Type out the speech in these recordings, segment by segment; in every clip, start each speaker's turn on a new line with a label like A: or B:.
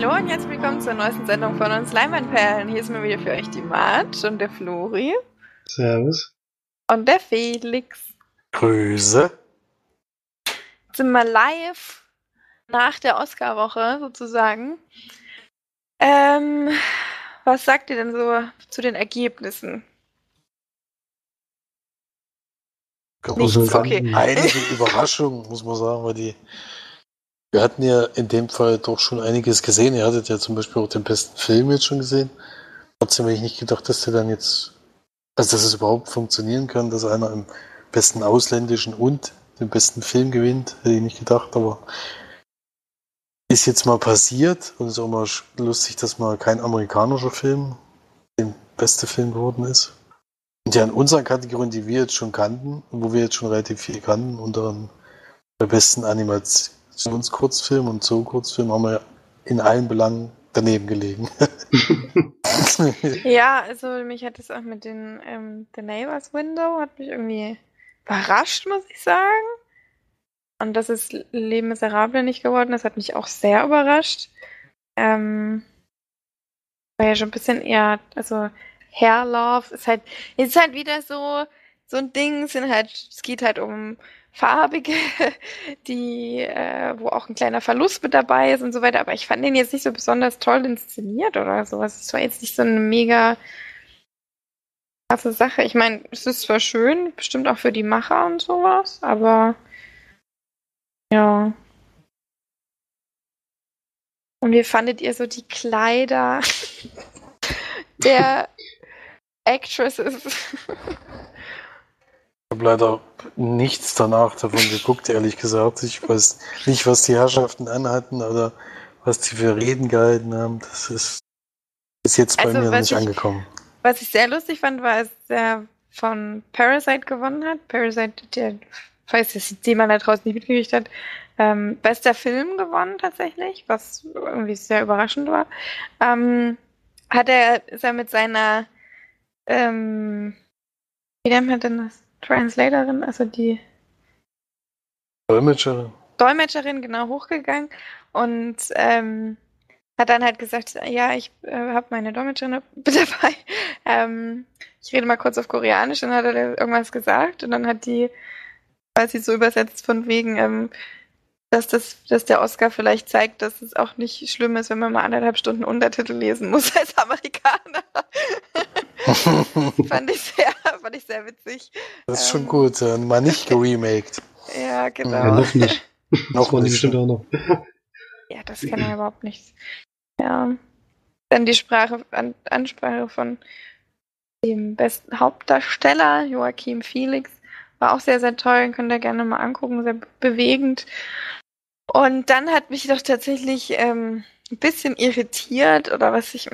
A: Hallo und herzlich willkommen zur neuesten Sendung von uns Leinwandperlen. Hier ist mal wieder für euch die Mart und der Flori.
B: Servus.
A: Und der Felix.
C: Grüße.
A: Sind wir live nach der Oscar-Woche sozusagen. Ähm, was sagt ihr denn so zu den Ergebnissen?
C: Nichts,
A: okay.
C: Einige Überraschungen, muss man sagen, weil die wir hatten ja in dem Fall doch schon einiges gesehen. Ihr hattet ja zum Beispiel auch den besten Film jetzt schon gesehen. Trotzdem hätte ich nicht gedacht, dass der dann jetzt, also dass es überhaupt funktionieren kann, dass einer im besten ausländischen und den besten Film gewinnt. Hätte ich nicht gedacht, aber ist jetzt mal passiert und ist auch mal lustig, dass mal kein amerikanischer Film der beste Film geworden ist. Und ja, in unseren Kategorien, die wir jetzt schon kannten, wo wir jetzt schon relativ viel kannten, unter der besten Animation Kurzfilm und so Kurzfilm haben wir in allen Belangen daneben gelegen.
A: ja, also mich hat es auch mit den ähm, The Neighbors Window hat mich irgendwie überrascht, muss ich sagen. Und dass es Leben Miserable nicht geworden ist, hat mich auch sehr überrascht. Ähm, war ja schon ein bisschen eher, also Hair Love ist halt, ist halt wieder so, so ein Ding, sind halt, es geht halt um farbige, die, äh, wo auch ein kleiner Verlust mit dabei ist und so weiter. Aber ich fand den jetzt nicht so besonders toll inszeniert oder sowas. Es war jetzt nicht so eine mega krasse Sache. Ich meine, es ist zwar schön, bestimmt auch für die Macher und sowas, aber ja. Und wie fandet ihr so die Kleider der Actresses?
C: Ich habe leider nichts danach davon geguckt, ehrlich gesagt. Ich weiß nicht, was die Herrschaften anhatten oder was die für Reden gehalten haben. Das ist, ist jetzt bei also, mir nicht ich, angekommen.
A: Was ich sehr lustig fand, war, als der von Parasite gewonnen hat. Parasite, der, falls das jemand da draußen nicht mitgekriegt hat, ähm, bester Film gewonnen tatsächlich, was irgendwie sehr überraschend war. Ähm, hat er, ist er mit seiner, ähm, wie nennt man denn das? Translatorin, also die
C: Dolmetscherin.
A: Dolmetscherin, genau, hochgegangen und ähm, hat dann halt gesagt, ja, ich äh, habe meine Dolmetscherin dabei. Ähm, ich rede mal kurz auf Koreanisch, dann hat er irgendwas gesagt und dann hat die quasi so übersetzt von wegen, ähm, dass, das, dass der Oscar vielleicht zeigt, dass es auch nicht schlimm ist, wenn man mal anderthalb Stunden Untertitel lesen muss als Amerikaner. fand, ich sehr, fand ich sehr witzig.
C: Das ist ähm, schon gut, äh, mal nicht geremaked.
A: ja, genau.
B: Ja, noch nicht. noch nicht. bestimmt auch noch.
A: ja, das kann er überhaupt nicht. Ja. Dann die Sprache, An Ansprache von dem besten Hauptdarsteller, Joachim Felix. War auch sehr, sehr toll, könnt ihr gerne mal angucken, sehr bewegend. Und dann hat mich doch tatsächlich ähm, ein bisschen irritiert, oder was ich.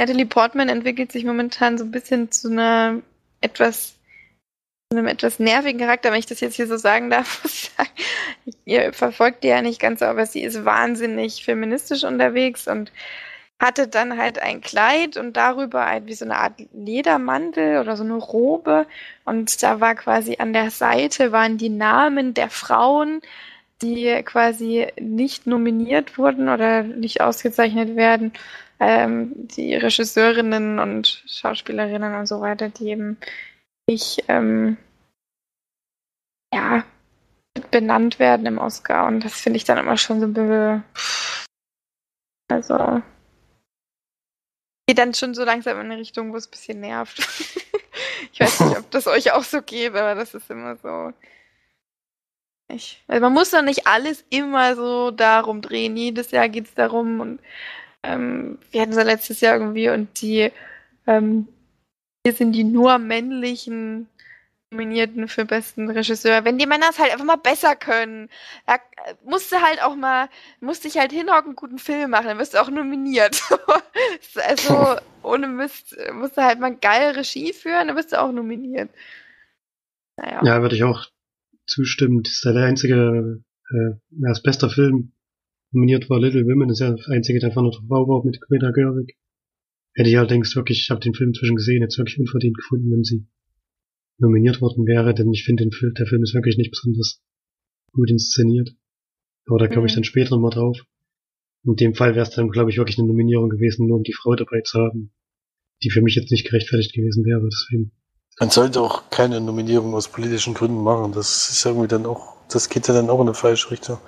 A: Natalie Portman entwickelt sich momentan so ein bisschen zu einer etwas einem etwas nervigen Charakter, wenn ich das jetzt hier so sagen darf. Ihr verfolgt die ja nicht ganz so, aber sie ist wahnsinnig feministisch unterwegs und hatte dann halt ein Kleid und darüber halt wie so eine Art Ledermantel oder so eine Robe und da war quasi an der Seite waren die Namen der Frauen, die quasi nicht nominiert wurden oder nicht ausgezeichnet werden, ähm, die Regisseurinnen und Schauspielerinnen und so weiter, die eben nicht ähm, ja benannt werden im Oscar und das finde ich dann immer schon so ein bisschen also geht dann schon so langsam in eine Richtung, wo es ein bisschen nervt. ich weiß nicht, ob das euch auch so geht, aber das ist immer so. Ich, also man muss doch nicht alles immer so darum drehen. Jedes Jahr geht es darum und ähm, wir hatten so letztes Jahr irgendwie und die ähm, hier sind die nur männlichen Nominierten für besten Regisseur. Wenn die Männer es halt einfach mal besser können, da musste halt auch mal, musste ich halt hinhocken, einen guten Film machen, dann wirst du auch nominiert. also ohne Mist, musst du halt mal geil Regie führen, dann wirst du auch nominiert.
B: Naja. Ja, würde ich auch zustimmen. Das ist der einzige, äh, als bester Film nominiert war Little Women, das ist ja der einzige, der von der Frau war mit Greta Gerwig. Hätte ich allerdings wirklich, ich habe den Film zwischen gesehen, jetzt wirklich unverdient gefunden, wenn sie nominiert worden wäre, denn ich finde, der Film ist wirklich nicht besonders gut inszeniert. Aber da komme ich mhm. dann später nochmal drauf. In dem Fall wäre es dann, glaube ich, wirklich eine Nominierung gewesen, nur um die Frau dabei zu haben, die für mich jetzt nicht gerechtfertigt gewesen wäre. Deswegen.
C: Man sollte auch keine Nominierung aus politischen Gründen machen. Das ist irgendwie dann auch, das geht ja dann auch in eine falsche Richtung.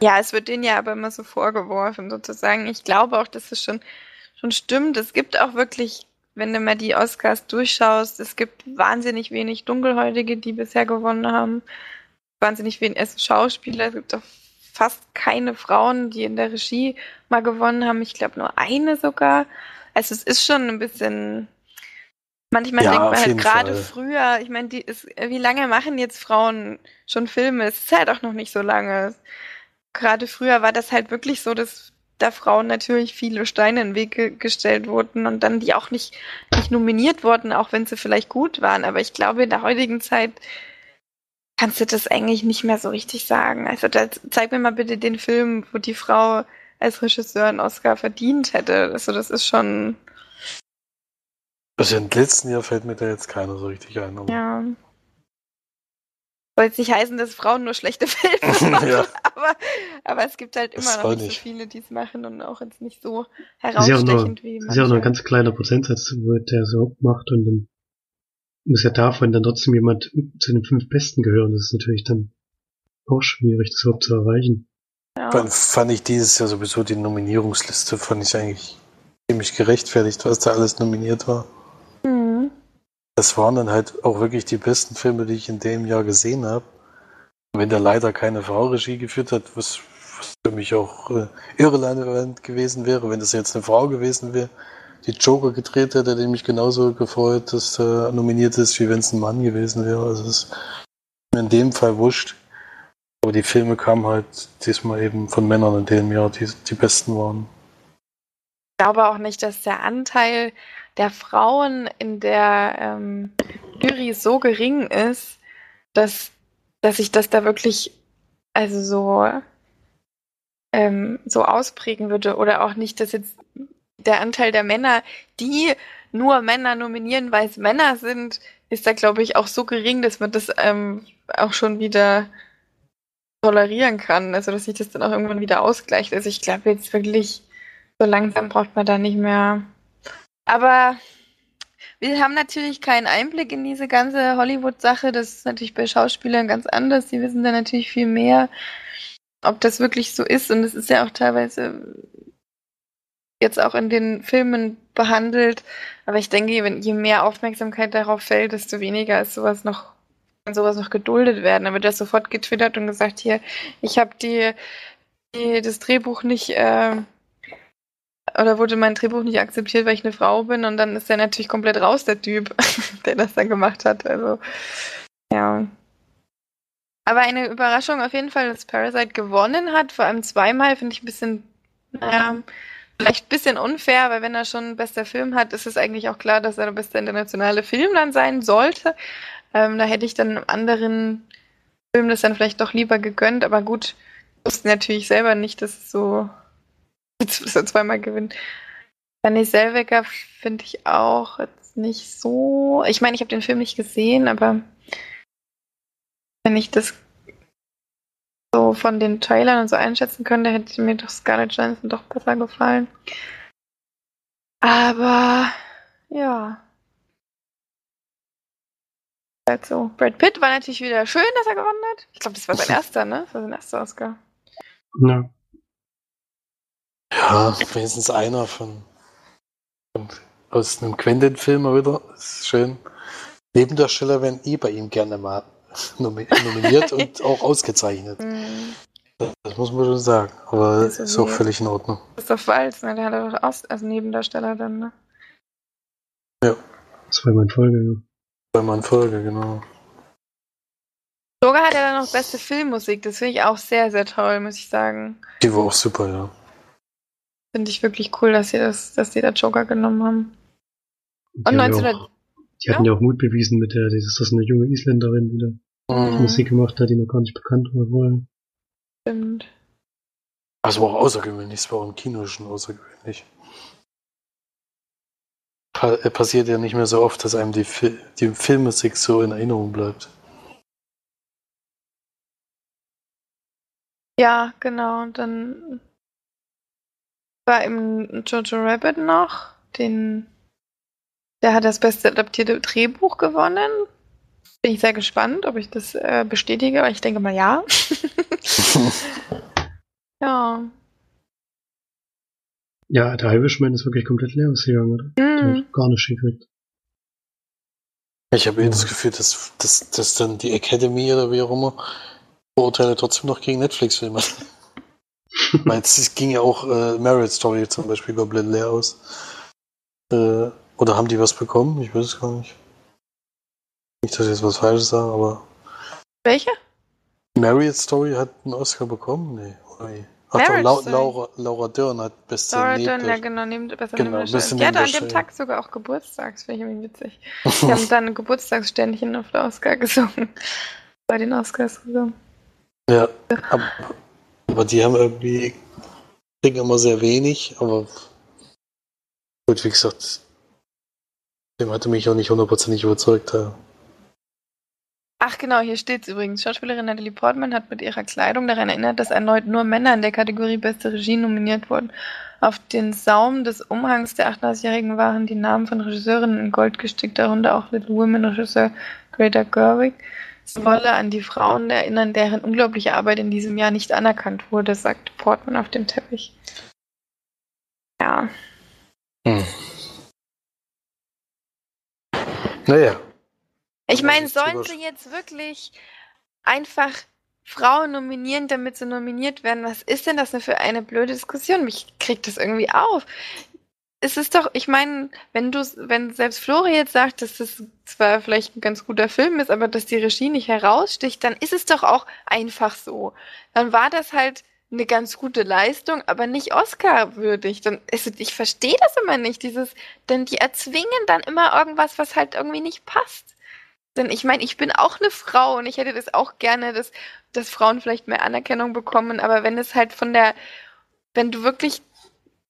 A: Ja, es wird denen ja aber immer so vorgeworfen, sozusagen. Ich glaube auch, dass es schon, schon stimmt. Es gibt auch wirklich, wenn du mal die Oscars durchschaust, es gibt wahnsinnig wenig Dunkelhäutige, die bisher gewonnen haben. Wahnsinnig wenig also Schauspieler. Es gibt auch fast keine Frauen, die in der Regie mal gewonnen haben. Ich glaube nur eine sogar. Also es ist schon ein bisschen. Manchmal ja, denkt man halt gerade früher, ich meine, wie lange machen jetzt Frauen schon Filme? Es ist halt auch noch nicht so lange gerade früher war das halt wirklich so, dass da Frauen natürlich viele Steine in den Weg ge gestellt wurden und dann die auch nicht, nicht nominiert wurden, auch wenn sie vielleicht gut waren. Aber ich glaube, in der heutigen Zeit kannst du das eigentlich nicht mehr so richtig sagen. Also da, zeig mir mal bitte den Film, wo die Frau als Regisseur einen Oscar verdient hätte. Also das ist schon.
C: Also im letzten Jahr fällt mir da jetzt keiner so richtig ein.
A: Ja. Soll jetzt nicht heißen, dass Frauen nur schlechte Filme machen, ja. aber, aber es gibt halt immer noch nicht, so viele, die es machen und auch jetzt nicht so herausstechend
B: wie manche. Das ist ja auch nur ein ganz kleiner Prozentsatz, der es überhaupt macht und dann muss ja davon dann trotzdem jemand zu den fünf Besten gehören. Das ist natürlich dann auch schwierig, das überhaupt zu erreichen.
C: Ja. Fand, fand ich dieses Jahr sowieso die Nominierungsliste, fand ich eigentlich ziemlich gerechtfertigt, was da alles nominiert war. Das waren dann halt auch wirklich die besten Filme, die ich in dem Jahr gesehen habe. Wenn da leider keine Frau Regie geführt hat, was, was für mich auch äh, irrelevant gewesen wäre, wenn das jetzt eine Frau gewesen wäre, die Joker gedreht hätte, ich mich genauso gefreut, dass er nominiert ist, wie wenn es ein Mann gewesen wäre. Also es ist in dem Fall wurscht. Aber die Filme kamen halt diesmal eben von Männern in dem Jahr, die die besten waren.
A: Ich glaube auch nicht, dass der Anteil der Frauen in der ähm, Jury so gering ist, dass, dass ich das da wirklich also so, ähm, so ausprägen würde. Oder auch nicht, dass jetzt der Anteil der Männer, die nur Männer nominieren, weil es Männer sind, ist da, glaube ich, auch so gering, dass man das ähm, auch schon wieder tolerieren kann. Also, dass sich das dann auch irgendwann wieder ausgleicht. Also, ich glaube jetzt wirklich, so langsam braucht man da nicht mehr aber wir haben natürlich keinen Einblick in diese ganze Hollywood-Sache. Das ist natürlich bei Schauspielern ganz anders. Die wissen da natürlich viel mehr, ob das wirklich so ist. Und es ist ja auch teilweise jetzt auch in den Filmen behandelt. Aber ich denke, je mehr Aufmerksamkeit darauf fällt, desto weniger ist sowas noch, kann sowas noch geduldet werden. Wird das sofort getwittert und gesagt, hier, ich habe die, die, das Drehbuch nicht äh, oder wurde mein Drehbuch nicht akzeptiert, weil ich eine Frau bin und dann ist er natürlich komplett raus, der Typ, der das dann gemacht hat. Also, ja. Aber eine Überraschung auf jeden Fall, dass Parasite gewonnen hat, vor allem zweimal, finde ich ein bisschen, naja, vielleicht ein bisschen unfair, weil wenn er schon bester Film hat, ist es eigentlich auch klar, dass er der beste internationale Film dann sein sollte. Ähm, da hätte ich dann einem anderen Film das dann vielleicht doch lieber gegönnt, aber gut, wussten natürlich selber nicht, dass es so Jetzt muss er zweimal gewinnen. Danny Selweger finde ich auch jetzt nicht so. Ich meine, ich habe den Film nicht gesehen, aber wenn ich das so von den Trailern und so einschätzen könnte, hätte mir doch Scarlett Johansson doch besser gefallen. Aber ja. Also, Brad Pitt war natürlich wieder schön, dass er gewonnen hat. Ich glaube, das war sein erster, ne? Das war sein erster Oscar.
B: Ja.
C: Ja, wenigstens einer von, von aus einem Quentin-Film wieder. Das ist schön. Nebendarsteller werden eh bei ihm gerne mal nominiert und auch ausgezeichnet. Mhm. Das muss man schon sagen. Aber das ist, ist auch völlig in Ordnung.
A: Christoph Waltz, ne? Der hat auch aus, als Nebendarsteller dann, ne?
C: Ja.
B: Zweimal in Folge, ja.
C: Zweimal in Folge, genau.
A: Sogar hat er dann noch beste Filmmusik. Das finde ich auch sehr, sehr toll, muss ich sagen.
C: Die war auch super, ja.
A: Finde ich wirklich cool, dass sie das, dass sie da Joker genommen haben.
B: Und 1900. die hatten ja? ja auch Mut bewiesen mit der, das ist das eine junge Isländerin, die da mhm. Musik gemacht hat, die noch gar nicht bekannt war vorher.
A: Stimmt.
C: Also war auch außergewöhnlich, es war auch im Kino schon außergewöhnlich. Pa äh, passiert ja nicht mehr so oft, dass einem die, Fi die Filmmusik so in Erinnerung bleibt.
A: Ja, genau. Und dann war im Jojo Rabbit noch. Den, der hat das beste adaptierte Drehbuch gewonnen. Bin ich sehr gespannt, ob ich das äh, bestätige, aber ich denke mal ja. ja.
B: Ja, der Irishman ist wirklich komplett leer ausgegangen, oder? Mm. Gar nicht gekriegt.
C: Ich habe eh das Gefühl, dass, dass, dass dann die Academy oder wie auch immer Vorurteile trotzdem noch gegen Netflix-Filme. Meinst es ging ja auch äh, Merit Story zum Beispiel komplett leer aus. Äh, oder haben die was bekommen? Ich weiß es gar nicht. Nicht, dass ich jetzt was Falsches sage, aber.
A: Welche?
C: Marriott Story hat einen Oscar bekommen? Nee? Ach doch, La Laura, Laura Dörn hat beste
A: Laura Dörn, ja genau, neben, besser genau, beste Die hatte an dem Tag sogar auch Geburtstags, finde ich irgendwie witzig. Die haben dann Geburtstagsständchen auf der Oscar gesungen. Bei den Oscars gesungen.
C: Ja, aber die haben irgendwie, kriegen immer sehr wenig, aber gut, wie gesagt, dem hatte mich auch nicht hundertprozentig überzeugt. Ja.
A: Ach genau, hier steht es übrigens. Schauspielerin Natalie Portman hat mit ihrer Kleidung daran erinnert, dass erneut nur Männer in der Kategorie Beste Regie nominiert wurden. Auf den Saum des Umhangs der 38-Jährigen waren die Namen von Regisseurinnen in Gold gestickt, darunter auch Little Women Regisseur Greta Gerwig. Sie wolle an die Frauen erinnern, deren unglaubliche Arbeit in diesem Jahr nicht anerkannt wurde, sagte Portman auf dem Teppich. Ja. Hm.
C: Naja,
A: ich meine, sollen sie jetzt wirklich einfach Frauen nominieren, damit sie nominiert werden? Was ist denn das denn für eine blöde Diskussion? Mich kriegt das irgendwie auf. Es ist doch, ich meine, wenn du, wenn selbst Flori jetzt sagt, dass das zwar vielleicht ein ganz guter Film ist, aber dass die Regie nicht heraussticht, dann ist es doch auch einfach so. Dann war das halt eine ganz gute Leistung, aber nicht Oscar-würdig. Dann, also ich verstehe das immer nicht, dieses, denn die erzwingen dann immer irgendwas, was halt irgendwie nicht passt. Denn ich meine, ich bin auch eine Frau und ich hätte das auch gerne, dass, dass Frauen vielleicht mehr Anerkennung bekommen. Aber wenn es halt von der, wenn du wirklich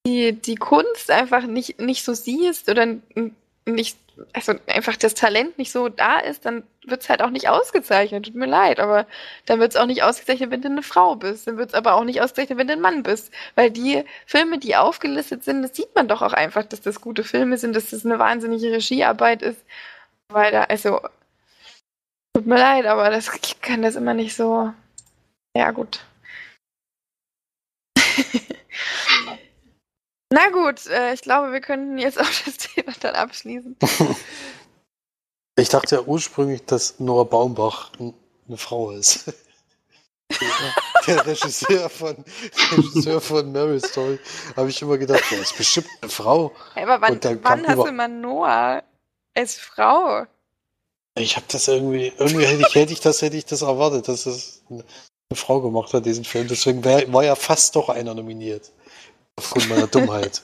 A: die, die Kunst einfach nicht, nicht so siehst oder nicht, also einfach das Talent nicht so da ist, dann wird es halt auch nicht ausgezeichnet. Tut mir leid, aber dann wird es auch nicht ausgezeichnet, wenn du eine Frau bist. Dann wird es aber auch nicht ausgezeichnet, wenn du ein Mann bist. Weil die Filme, die aufgelistet sind, das sieht man doch auch einfach, dass das gute Filme sind, dass das eine wahnsinnige Regiearbeit ist. Weil da, also Tut mir leid, aber das, ich kann das immer nicht so. Ja, gut. Na gut, äh, ich glaube, wir könnten jetzt auch das Thema dann abschließen.
C: Ich dachte ja ursprünglich, dass Nora Baumbach eine Frau ist. der Regisseur von, Regisseur von Mary Story, habe ich immer gedacht, der ist bestimmt eine Frau.
A: Aber wann, wann hast du mal Noah als Frau?
C: Ich habe das irgendwie, irgendwie hätte ich, hätte ich das, hätte ich das erwartet, dass es eine Frau gemacht hat, diesen Film. Deswegen wär, war ja fast doch einer nominiert. Aufgrund meiner Dummheit.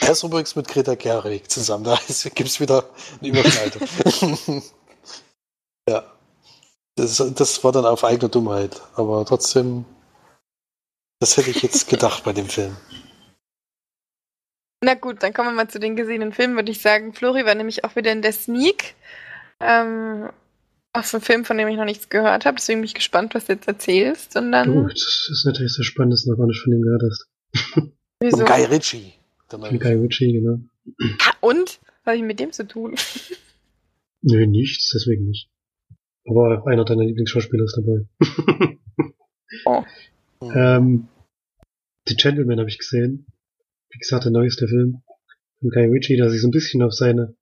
C: Er ist übrigens mit Greta Gerwig zusammen. Da gibt es wieder eine Überschneidung. ja. Das, das war dann auf eigene Dummheit. Aber trotzdem, das hätte ich jetzt gedacht bei dem Film.
A: Na gut, dann kommen wir mal zu den gesehenen Filmen, würde ich sagen. Flori war nämlich auch wieder in der Sneak. Ähm, auch so ein Film, von dem ich noch nichts gehört habe, deswegen bin ich gespannt, was du jetzt erzählst. Und dann.
B: Oh, das ist natürlich sehr spannend, dass du noch gar nicht von dem gehört hast.
C: Wieso? Von Guy Ritchie.
B: Von Guy Ritchie, genau.
A: Und? Was habe ich mit dem zu tun?
B: Nö, nichts, deswegen nicht. Aber einer deiner Lieblingsschauspieler ist dabei. oh. Ähm, The Gentleman habe ich gesehen. Wie gesagt, der neueste Film von Guy Ritchie, der sich so ein bisschen auf seine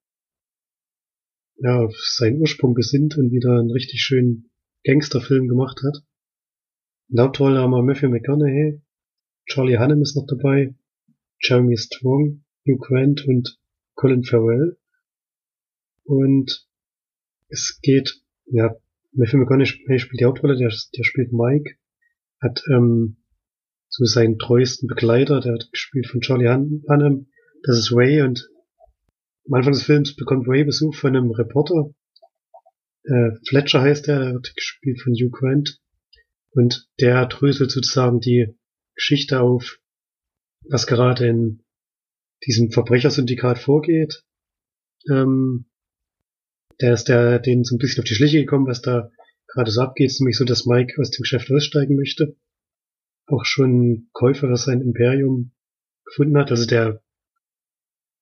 B: ja, auf seinen Ursprung besinnt und wieder einen richtig schönen Gangsterfilm gemacht hat. Hauptrolle haben wir Matthew McConaughey, Charlie Hunnam ist noch dabei, Jeremy Strong, Hugh Grant und Colin Farrell. Und es geht, ja, Matthew McConaughey spielt die Hauptrolle, der, der spielt Mike, hat ähm, so seinen treuesten Begleiter, der hat gespielt von Charlie Hunnam, das ist Ray und am Anfang des Films bekommt Ray Besuch von einem Reporter. Äh, Fletcher heißt er, der wird gespielt von Hugh Grant. Und der dröselt sozusagen die Geschichte auf, was gerade in diesem Verbrechersyndikat vorgeht. Ähm, der ist der, denen so ein bisschen auf die Schliche gekommen, was da gerade so abgeht, nämlich so, dass Mike aus dem Geschäft aussteigen möchte. Auch schon Käufer für sein Imperium gefunden hat. Also der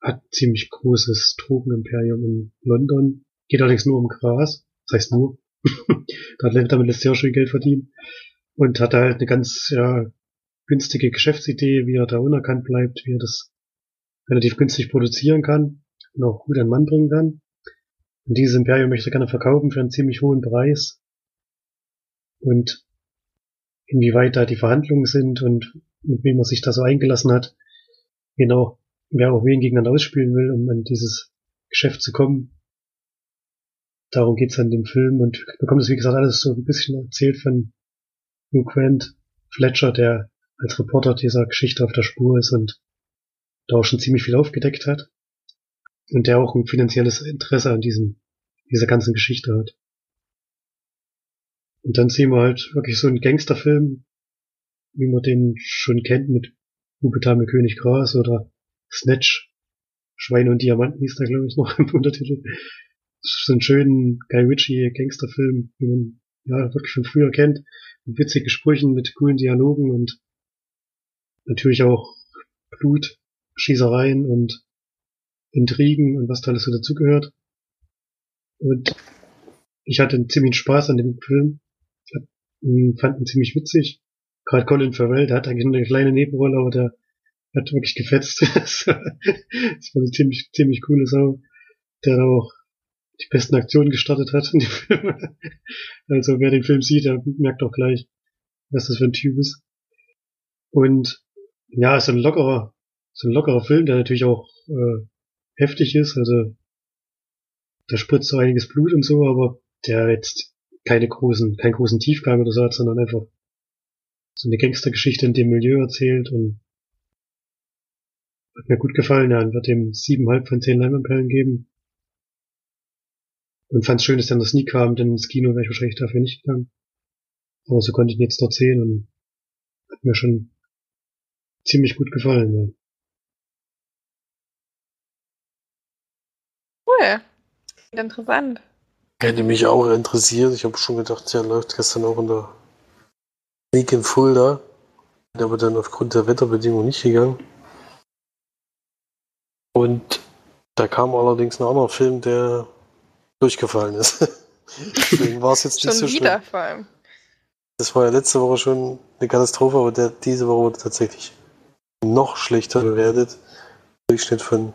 B: hat ziemlich großes Drogenimperium in London. Geht allerdings nur um Gras. Das heißt nur. damit lässt er auch schon Geld verdienen. Und hat halt eine ganz ja, günstige Geschäftsidee, wie er da unerkannt bleibt, wie er das relativ günstig produzieren kann und auch gut an Mann bringen kann. Und dieses Imperium möchte er gerne verkaufen für einen ziemlich hohen Preis. Und inwieweit da die Verhandlungen sind und mit wem er sich da so eingelassen hat, genau, wer auch wen gegeneinander ausspielen will, um an dieses Geschäft zu kommen. Darum geht's an dem Film und bekommt es, wie gesagt, alles so ein bisschen erzählt von Hugh Grant, Fletcher, der als Reporter dieser Geschichte auf der Spur ist und da auch schon ziemlich viel aufgedeckt hat und der auch ein finanzielles Interesse an diesem, dieser ganzen Geschichte hat. Und dann sehen wir halt wirklich so einen Gangsterfilm, wie man den schon kennt mit Hubetame König Gras oder Snatch, Schweine und Diamanten hieß da glaube ich noch im Untertitel. So einen schönen Guy Ritchie Gangsterfilm, wie man ja wirklich von früher kennt, mit witzigen Sprüchen, mit coolen Dialogen und natürlich auch Blut, Schießereien und Intrigen und was da alles so dazugehört. Und ich hatte einen ziemlichen Spaß an dem Film. Ich fand ihn ziemlich witzig. Gerade Colin Farrell, der hat eigentlich eine kleine Nebenrolle, aber der hat wirklich gefetzt. das war eine ziemlich, ziemlich coole Sau, der da auch die besten Aktionen gestartet hat in dem Film. also wer den Film sieht, der merkt auch gleich, was das für ein Typ ist. Und ja, ist ein lockerer, so ein lockerer Film, der natürlich auch äh, heftig ist. Also da spritzt so einiges Blut und so, aber der jetzt keine großen, keinen großen Tiefgang oder so hat, sondern einfach so eine Gangstergeschichte in dem Milieu erzählt und hat mir gut gefallen, ja, und wird dem siebenhalb von zehn Leinwandperlen geben. Und fand es schön, dass der das nie kam, denn ins Kino wäre ich wahrscheinlich dafür nicht gegangen. Aber so konnte ich ihn jetzt dort sehen und hat mir schon ziemlich gut gefallen, ja.
A: Cool. Interessant.
C: Hätte mich auch interessiert. Ich habe schon gedacht, der läuft gestern auch in der League in Fulda. Bin aber dann aufgrund der Wetterbedingungen nicht gegangen. Und da kam allerdings ein anderer Film, der durchgefallen ist. Deswegen war es jetzt nicht
A: schon
C: so
A: wieder
C: schlimm.
A: vor allem.
C: Das war ja letzte Woche schon eine Katastrophe, aber der, diese Woche wurde tatsächlich noch schlechter bewertet. Durchschnitt von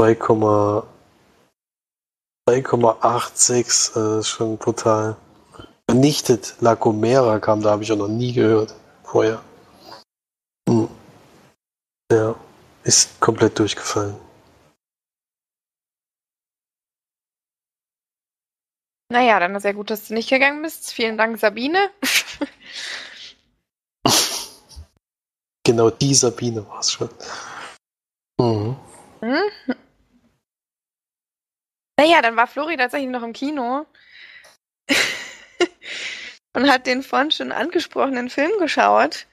C: 2,86, äh, das ist schon brutal. Vernichtet. La Gomera kam, da habe ich auch noch nie gehört vorher. Hm. Ja, ist komplett durchgefallen.
A: Naja, dann ist ja gut, dass du nicht gegangen bist. Vielen Dank, Sabine.
C: Genau die Sabine war es schon. Mhm.
A: Hm? Naja, dann war Flori tatsächlich noch im Kino und hat den vorhin schon angesprochenen Film geschaut,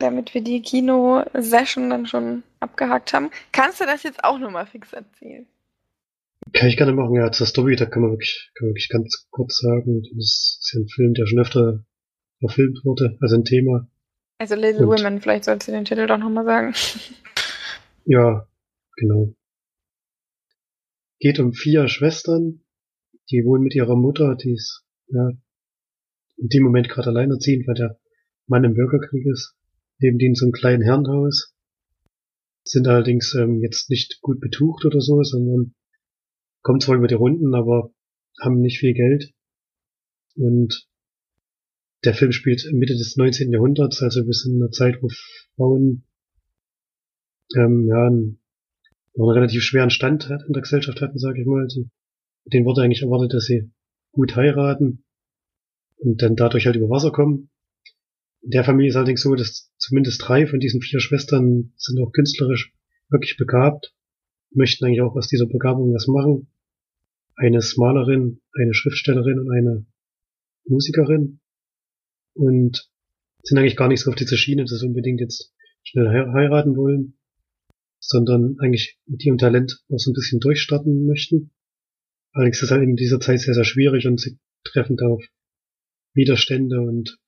A: damit wir die Kino-Session dann schon abgehakt haben. Kannst du das jetzt auch nochmal fix erzählen?
B: Kann ich gerne machen, ja, zur Story, da kann man wirklich, kann man wirklich ganz kurz sagen, das ist ja ein Film, der schon öfter verfilmt wurde, also ein Thema.
A: Also Little
B: Und-
A: Women, vielleicht sollst du den Titel doch nochmal sagen.
B: Ja, genau. Geht um vier Schwestern, die wohnen mit ihrer Mutter, die ist, ja, in dem Moment gerade alleinerziehend, weil der Mann im Bürgerkrieg ist, leben die in so einem kleinen Herrenhaus, sind allerdings ähm, jetzt nicht gut betucht oder so, sondern kommen zwar über die Runden, aber haben nicht viel Geld. Und der Film spielt Mitte des 19. Jahrhunderts, also wir sind in einer Zeit, wo Frauen ähm, ja, einen, einen relativ schweren Stand hat- in der Gesellschaft hatten, sage ich mal. Die, denen wurde eigentlich erwartet, dass sie gut heiraten und dann dadurch halt über Wasser kommen. In der Familie ist allerdings so, dass zumindest drei von diesen vier Schwestern sind auch künstlerisch wirklich begabt, möchten eigentlich auch aus dieser Begabung was machen. Eine ist Malerin, eine Schriftstellerin und eine Musikerin und sind eigentlich gar nicht so auf dieser Schiene, dass sie unbedingt jetzt schnell he- heiraten wollen, sondern eigentlich mit ihrem Talent auch so ein bisschen durchstarten möchten. Allerdings ist es halt in dieser Zeit sehr, sehr schwierig und sie treffen da auf Widerstände und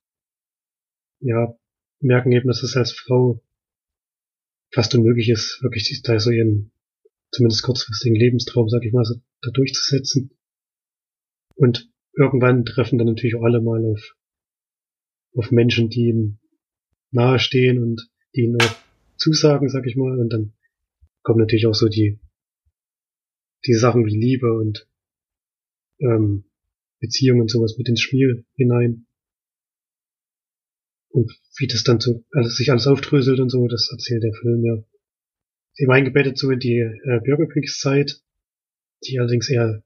B: ja, merken eben, dass es als Frau fast unmöglich ist, wirklich da so ihren, zumindest kurzfristigen Lebenstraum, sag ich mal, so, da durchzusetzen. Und irgendwann treffen dann natürlich auch alle mal auf, auf Menschen, die ihnen nahestehen und die ihnen auch zusagen, sag ich mal, und dann kommen natürlich auch so die, die Sachen wie Liebe und ähm, Beziehungen und sowas mit ins Spiel hinein. Und wie das dann so alles, sich alles aufdröselt und so, das erzählt der Film ja. Eben eingebettet so in die äh, Bürgerkriegszeit, die allerdings eher ein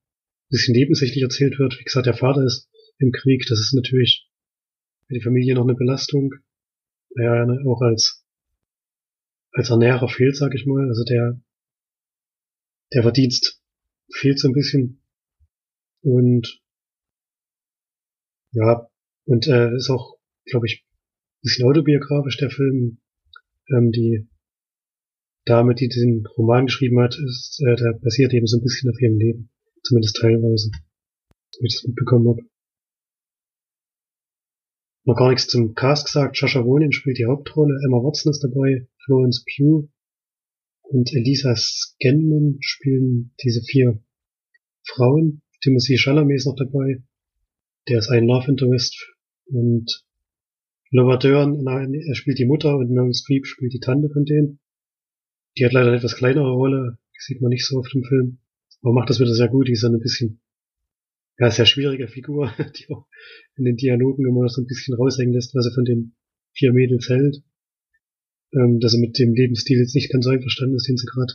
B: bisschen nebensächlich erzählt wird. Wie gesagt, der Vater ist im Krieg, das ist natürlich für die Familie noch eine Belastung. Ja, auch als als Ernährer fehlt, sag ich mal. Also der der Verdienst fehlt so ein bisschen. Und ja, und äh, ist auch, glaube ich, ein bisschen autobiografisch, der Film. Ähm, die Dame, die den Roman geschrieben hat, ist, äh, der basiert eben so ein bisschen auf ihrem Leben. Zumindest teilweise. Wie ich das mitbekommen habe. Noch gar nichts zum Cast gesagt. Joshua Ronin spielt die Hauptrolle, Emma Watson ist dabei, Florence Pugh und Elisa Scanlon spielen diese vier Frauen. Timothy Chalamet ist noch dabei. Der ist ein Love Interest und Laura Dern, er spielt die Mutter und Meryl Streep spielt die Tante von denen. Die hat leider eine etwas kleinere Rolle, die sieht man nicht so oft im Film. Aber macht das wieder sehr gut, die ist so ein bisschen, ja, sehr schwierige Figur, die auch in den Dialogen immer noch so ein bisschen raushängen lässt, was er von den vier Mädels hält ähm, dass er mit dem Lebensstil jetzt nicht ganz so einverstanden ist, den sie gerade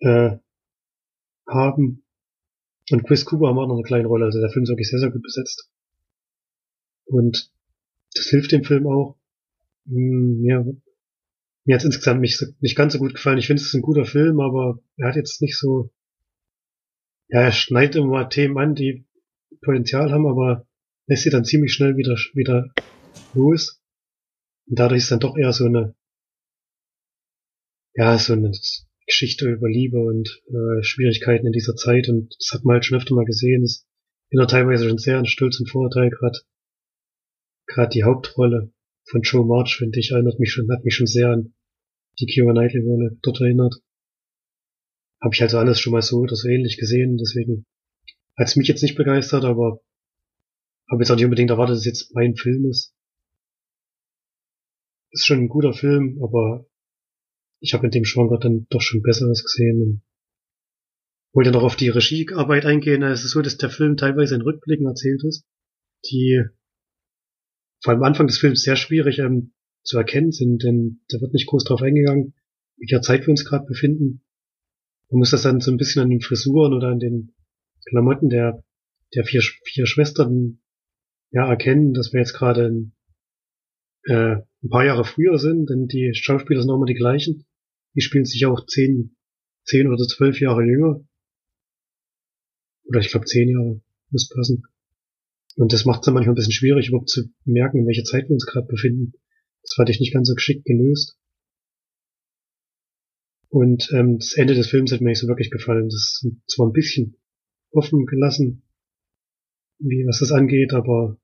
B: äh, haben. Und Chris Cooper haben auch noch eine kleine Rolle, also der Film ist wirklich sehr, sehr gut besetzt. Und das hilft dem Film auch. Hm, ja, mir hat insgesamt nicht, nicht ganz so gut gefallen. Ich finde, es ist ein guter Film, aber er hat jetzt nicht so, ja, er schneidet immer Themen an, die Potenzial haben, aber lässt sie dann ziemlich schnell wieder, wieder los. Und dadurch ist dann doch eher so eine, ja, so eine Geschichte über Liebe und äh, Schwierigkeiten in dieser Zeit. Und das hat man halt schon öfter mal gesehen. Das bin teilweise schon sehr an Stolz und Vorurteil gerade. Gerade die Hauptrolle von Joe March, finde ich, erinnert mich schon, hat mich schon sehr an die Kira Knightley-Rolle dort erinnert. Habe ich also alles schon mal so oder so ähnlich gesehen. Deswegen hat es mich jetzt nicht begeistert, aber habe jetzt auch nicht unbedingt erwartet, dass es jetzt mein Film ist ist schon ein guter Film, aber ich habe in dem Schwanger dann doch schon Besseres gesehen. Und wollte noch auf die Regiearbeit eingehen. Es ist so, dass der Film teilweise in Rückblicken erzählt ist, die vor allem am Anfang des Films sehr schwierig ähm, zu erkennen sind, denn da wird nicht groß drauf eingegangen, welcher Zeit wir uns gerade befinden. Man muss das dann so ein bisschen an den Frisuren oder an den Klamotten der, der vier, vier Schwestern ja erkennen, dass wir jetzt gerade in äh, ein paar Jahre früher sind, denn die Schauspieler sind auch immer die gleichen. Die spielen sich auch zehn, zehn oder zwölf Jahre jünger. Oder ich glaube zehn Jahre muss passen. Und das macht es dann manchmal ein bisschen schwierig, überhaupt zu merken, in welcher Zeit wir uns gerade befinden. Das fand ich nicht ganz so geschickt gelöst. Und ähm, das Ende des Films hat mir nicht so wirklich gefallen. Das ist zwar ein bisschen offen gelassen, wie was das angeht, aber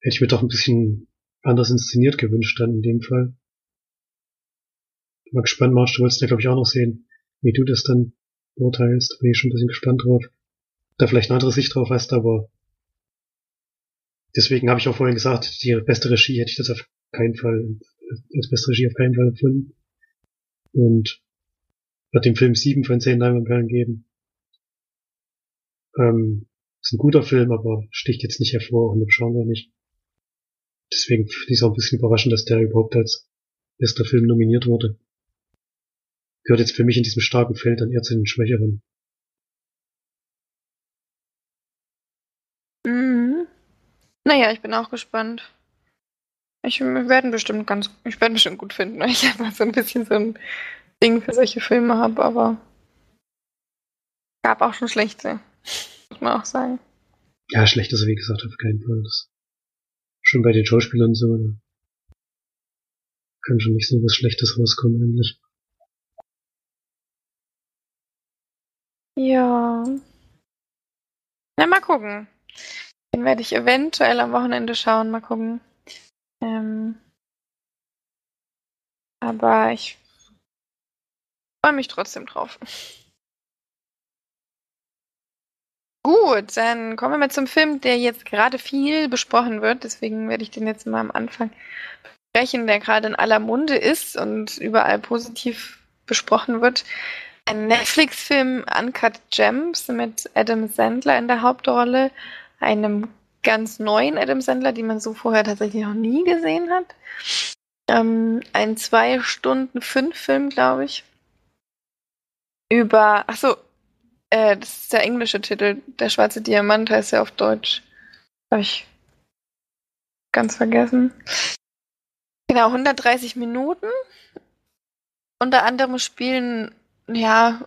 B: hätte ich mir doch ein bisschen anders inszeniert gewünscht dann in dem Fall. Bin mal gespannt, Marsch, du wolltest ja glaube ich auch noch sehen, wie du das dann beurteilst. Bin ich schon ein bisschen gespannt drauf. Da vielleicht eine andere Sicht drauf hast, aber deswegen habe ich auch vorhin gesagt, die beste Regie hätte ich das auf keinen Fall, als beste Regie auf keinen Fall empfunden. Und wird dem Film sieben von zehn Leinwandperlen geben. Ähm, ist ein guter Film, aber sticht jetzt nicht hervor und im Genre nicht. Deswegen finde ich es auch ein bisschen überraschend, dass der überhaupt als bester Film nominiert wurde. Gehört jetzt für mich in diesem starken Feld dann eher zu den Schwächeren.
A: Mhm. Naja, ich bin auch gespannt. Ich werde bestimmt ganz, ich werde bestimmt gut finden, weil ich einfach so ein bisschen so ein Ding für solche Filme habe, aber gab auch schon schlechte, muss man auch sagen.
B: Ja, schlecht ist er, wie gesagt, auf keinen Fall. Das schon bei den Schauspielern so, kann schon nicht so was Schlechtes rauskommen eigentlich.
A: Ja. Na, mal gucken. Den werde ich eventuell am Wochenende schauen, mal gucken. Ähm, aber ich freue mich trotzdem drauf. Gut, dann kommen wir mal zum Film, der jetzt gerade viel besprochen wird. Deswegen werde ich den jetzt mal am Anfang besprechen, der gerade in aller Munde ist und überall positiv besprochen wird. Ein Netflix-Film Uncut Gems mit Adam Sandler in der Hauptrolle, einem ganz neuen Adam Sandler, die man so vorher tatsächlich noch nie gesehen hat. Ähm, ein zwei Stunden fünf Film, glaube ich. Über, ach so, äh, das ist der englische Titel. Der schwarze Diamant heißt ja auf Deutsch. Habe ich ganz vergessen. Genau, 130 Minuten. Unter anderem spielen, ja,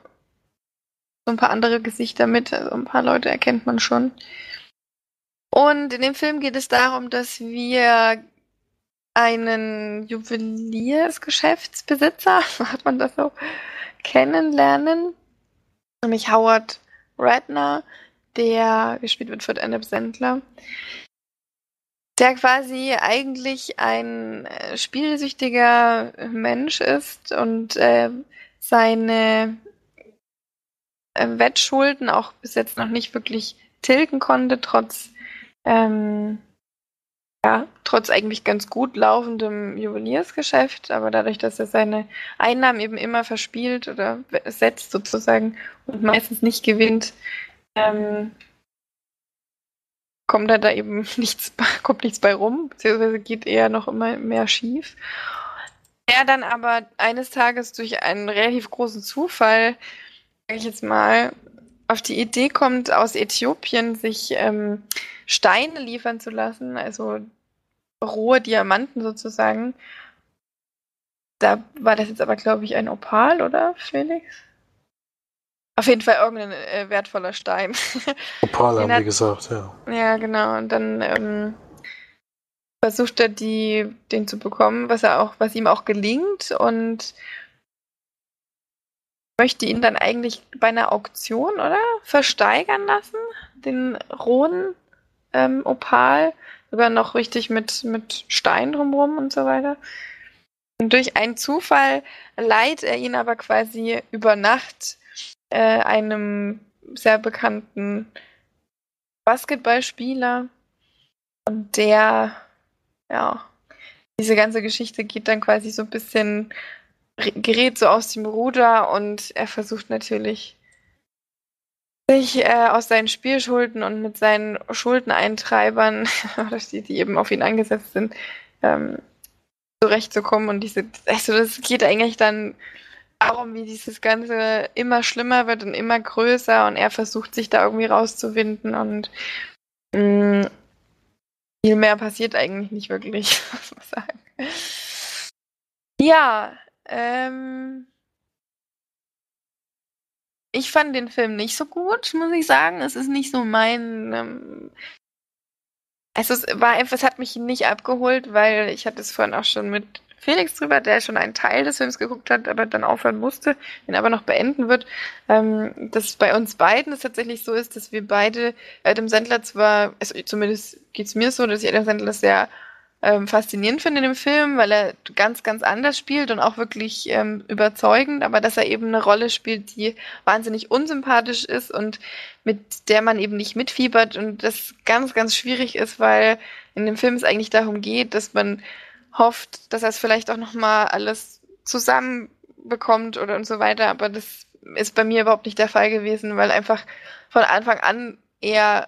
A: so ein paar andere Gesichter mit. Also ein paar Leute erkennt man schon. Und in dem Film geht es darum, dass wir einen Juweliersgeschäftsbesitzer, hat man das so, kennenlernen, nämlich Howard Redner, der gespielt wird von Adam Sandler, der quasi eigentlich ein äh, spielsüchtiger Mensch ist und äh, seine äh, Wettschulden auch bis jetzt noch nicht wirklich tilgen konnte, trotz ähm, ja, trotz eigentlich ganz gut laufendem Juweliersgeschäft, aber dadurch, dass er seine Einnahmen eben immer verspielt oder setzt sozusagen und meistens nicht gewinnt, ähm, kommt da, da eben nichts, kommt nichts bei rum, beziehungsweise geht eher noch immer mehr schief. Er dann aber eines Tages durch einen relativ großen Zufall, sage ich jetzt mal, auf die Idee kommt, aus Äthiopien sich ähm, Steine liefern zu lassen, also rohe Diamanten sozusagen. Da war das jetzt aber, glaube ich, ein Opal, oder, Felix? Auf jeden Fall irgendein äh, wertvoller Stein.
C: Opal haben wir gesagt, ja.
A: Ja, genau. Und dann ähm, versucht er, die, den zu bekommen, was er auch, was ihm auch gelingt und möchte ihn dann eigentlich bei einer Auktion, oder? Versteigern lassen, den rohen ähm, Opal, sogar noch richtig mit, mit Stein drumherum und so weiter. Und durch einen Zufall leiht er ihn aber quasi über Nacht äh, einem sehr bekannten Basketballspieler. Und der, ja, diese ganze Geschichte geht dann quasi so ein bisschen, gerät so aus dem Ruder und er versucht natürlich sich äh, aus seinen Spielschulden und mit seinen Schuldeneintreibern, die, die eben auf ihn angesetzt sind, ähm, zurechtzukommen. Und diese, also das geht eigentlich dann darum, wie dieses Ganze immer schlimmer wird und immer größer und er versucht sich da irgendwie rauszuwinden und mh, mm, viel mehr passiert eigentlich nicht wirklich, muss man sagen. Ja, ähm, ich fand den Film nicht so gut, muss ich sagen. Es ist nicht so mein. Ähm, also es war einfach, es hat mich nicht abgeholt, weil ich hatte es vorhin auch schon mit Felix drüber, der schon einen Teil des Films geguckt hat, aber dann aufhören musste, den aber noch beenden wird, ähm, dass bei uns beiden es tatsächlich so ist, dass wir beide Adam Sandler zwar, also zumindest geht es mir so, dass ich Adam Sandler sehr ähm, faszinierend finde in dem Film, weil er ganz, ganz anders spielt und auch wirklich ähm, überzeugend, aber dass er eben eine Rolle spielt, die wahnsinnig unsympathisch ist und mit der man eben nicht mitfiebert und das ganz, ganz schwierig ist, weil in dem Film es eigentlich darum geht, dass man hofft, dass er es vielleicht auch nochmal alles zusammenbekommt oder und so weiter, aber das ist bei mir überhaupt nicht der Fall gewesen, weil einfach von Anfang an eher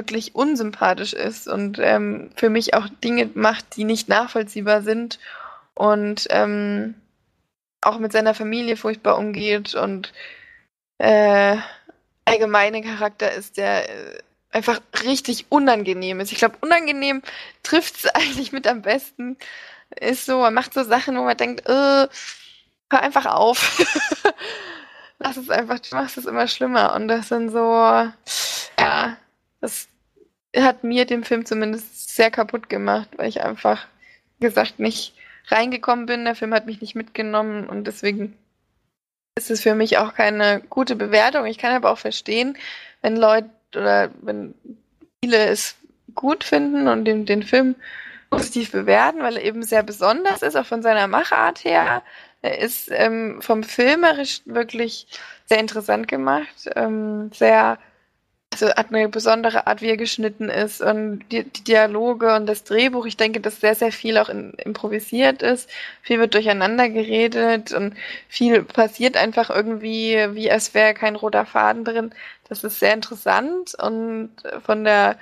A: wirklich unsympathisch ist und ähm, für mich auch Dinge macht, die nicht nachvollziehbar sind und ähm, auch mit seiner Familie furchtbar umgeht und äh, allgemeine Charakter ist, der äh, einfach richtig unangenehm ist. Ich glaube, unangenehm trifft es eigentlich mit am besten. Ist so, man macht so Sachen, wo man denkt, äh, hör einfach auf. Lass es einfach, du machst es immer schlimmer. Und das sind so, ja, das hat mir den Film zumindest sehr kaputt gemacht, weil ich einfach gesagt nicht reingekommen bin. Der Film hat mich nicht mitgenommen und deswegen ist es für mich auch keine gute Bewertung. Ich kann aber auch verstehen, wenn Leute oder wenn viele es gut finden und den, den Film positiv bewerten, weil er eben sehr besonders ist, auch von seiner Machart her. Er ist ähm, vom Filmerisch wirklich sehr interessant gemacht, ähm, sehr also hat eine besondere Art, wie er geschnitten ist und die, die, Dialoge und das Drehbuch. Ich denke, dass sehr, sehr viel auch in, improvisiert ist. Viel wird durcheinander geredet und viel passiert einfach irgendwie, wie als wäre kein roter Faden drin. Das ist sehr interessant und von der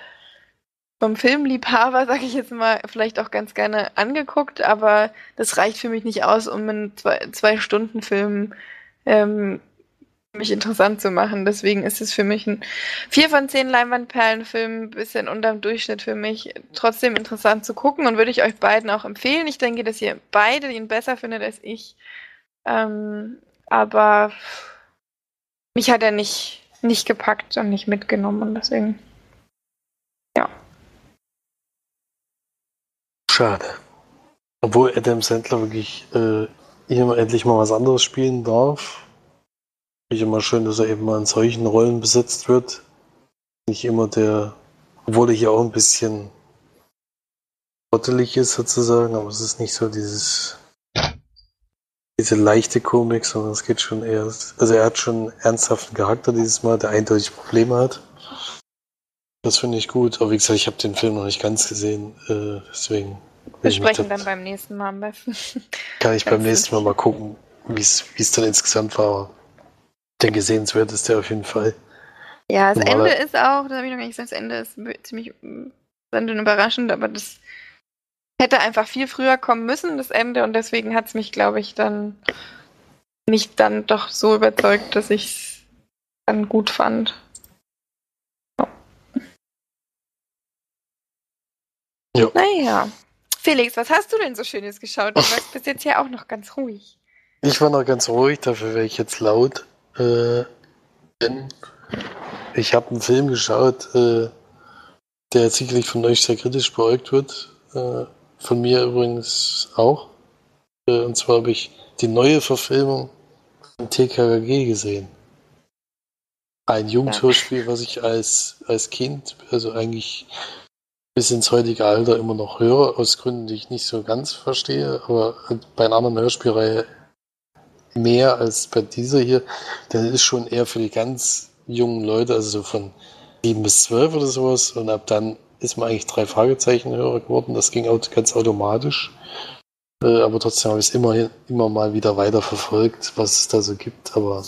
A: vom Filmliebhaber, sage ich jetzt mal, vielleicht auch ganz gerne angeguckt, aber das reicht für mich nicht aus, um einen Zwei-Stunden-Film ähm, mich interessant zu machen. Deswegen ist es für mich ein 4 von 10 Leinwandperlenfilm, ein bisschen unterm Durchschnitt für mich, trotzdem interessant zu gucken und würde ich euch beiden auch empfehlen. Ich denke, dass ihr beide ihn besser findet als ich. Ähm, aber mich hat er nicht, nicht gepackt und nicht mitgenommen und deswegen, ja.
C: Schade. Obwohl Adam Sandler wirklich äh, hier endlich mal was anderes spielen darf ich immer schön, dass er eben mal in solchen Rollen besetzt wird. Nicht immer der, obwohl er hier auch ein bisschen trottelig ist sozusagen, aber es ist nicht so dieses, diese leichte Komik, sondern es geht schon eher, also er hat schon einen ernsthaften Charakter dieses Mal, der eindeutig Probleme hat. Das finde ich gut, aber wie gesagt, ich habe den Film noch nicht ganz gesehen, äh, deswegen.
A: Wir sprechen dann beim nächsten Mal am besten.
C: Kann ich beim nächsten Mal mal gucken, wie es dann insgesamt war denke, sehenswert ist der auf jeden Fall.
A: Ja, das Normaler Ende ist auch, das habe ich noch gar nicht gesagt, das Ende ist ziemlich überraschend, aber das hätte einfach viel früher kommen müssen, das Ende, und deswegen hat es mich, glaube ich, dann nicht dann doch so überzeugt, dass ich es dann gut fand. Ja. Naja. Felix, was hast du denn so Schönes geschaut? Du warst bis jetzt ja auch noch ganz ruhig.
C: Ich war noch ganz ruhig, dafür wäre ich jetzt laut. Äh, denn ich habe einen Film geschaut, äh, der sicherlich von euch sehr kritisch beäugt wird. Äh, von mir übrigens auch. Äh, und zwar habe ich die neue Verfilmung von TKKG gesehen. Ein Jugendhörspiel, was ich als, als Kind, also eigentlich bis ins heutige Alter immer noch höre, aus Gründen, die ich nicht so ganz verstehe, aber bei einer anderen Hörspielreihe mehr als bei dieser hier. Denn ist schon eher für die ganz jungen Leute, also so von 7 bis 12 oder sowas. Und ab dann ist man eigentlich drei Fragezeichen höher geworden. Das ging auch ganz automatisch. Äh, aber trotzdem habe ich es immer, immer mal wieder weiter verfolgt, was es da so gibt. Aber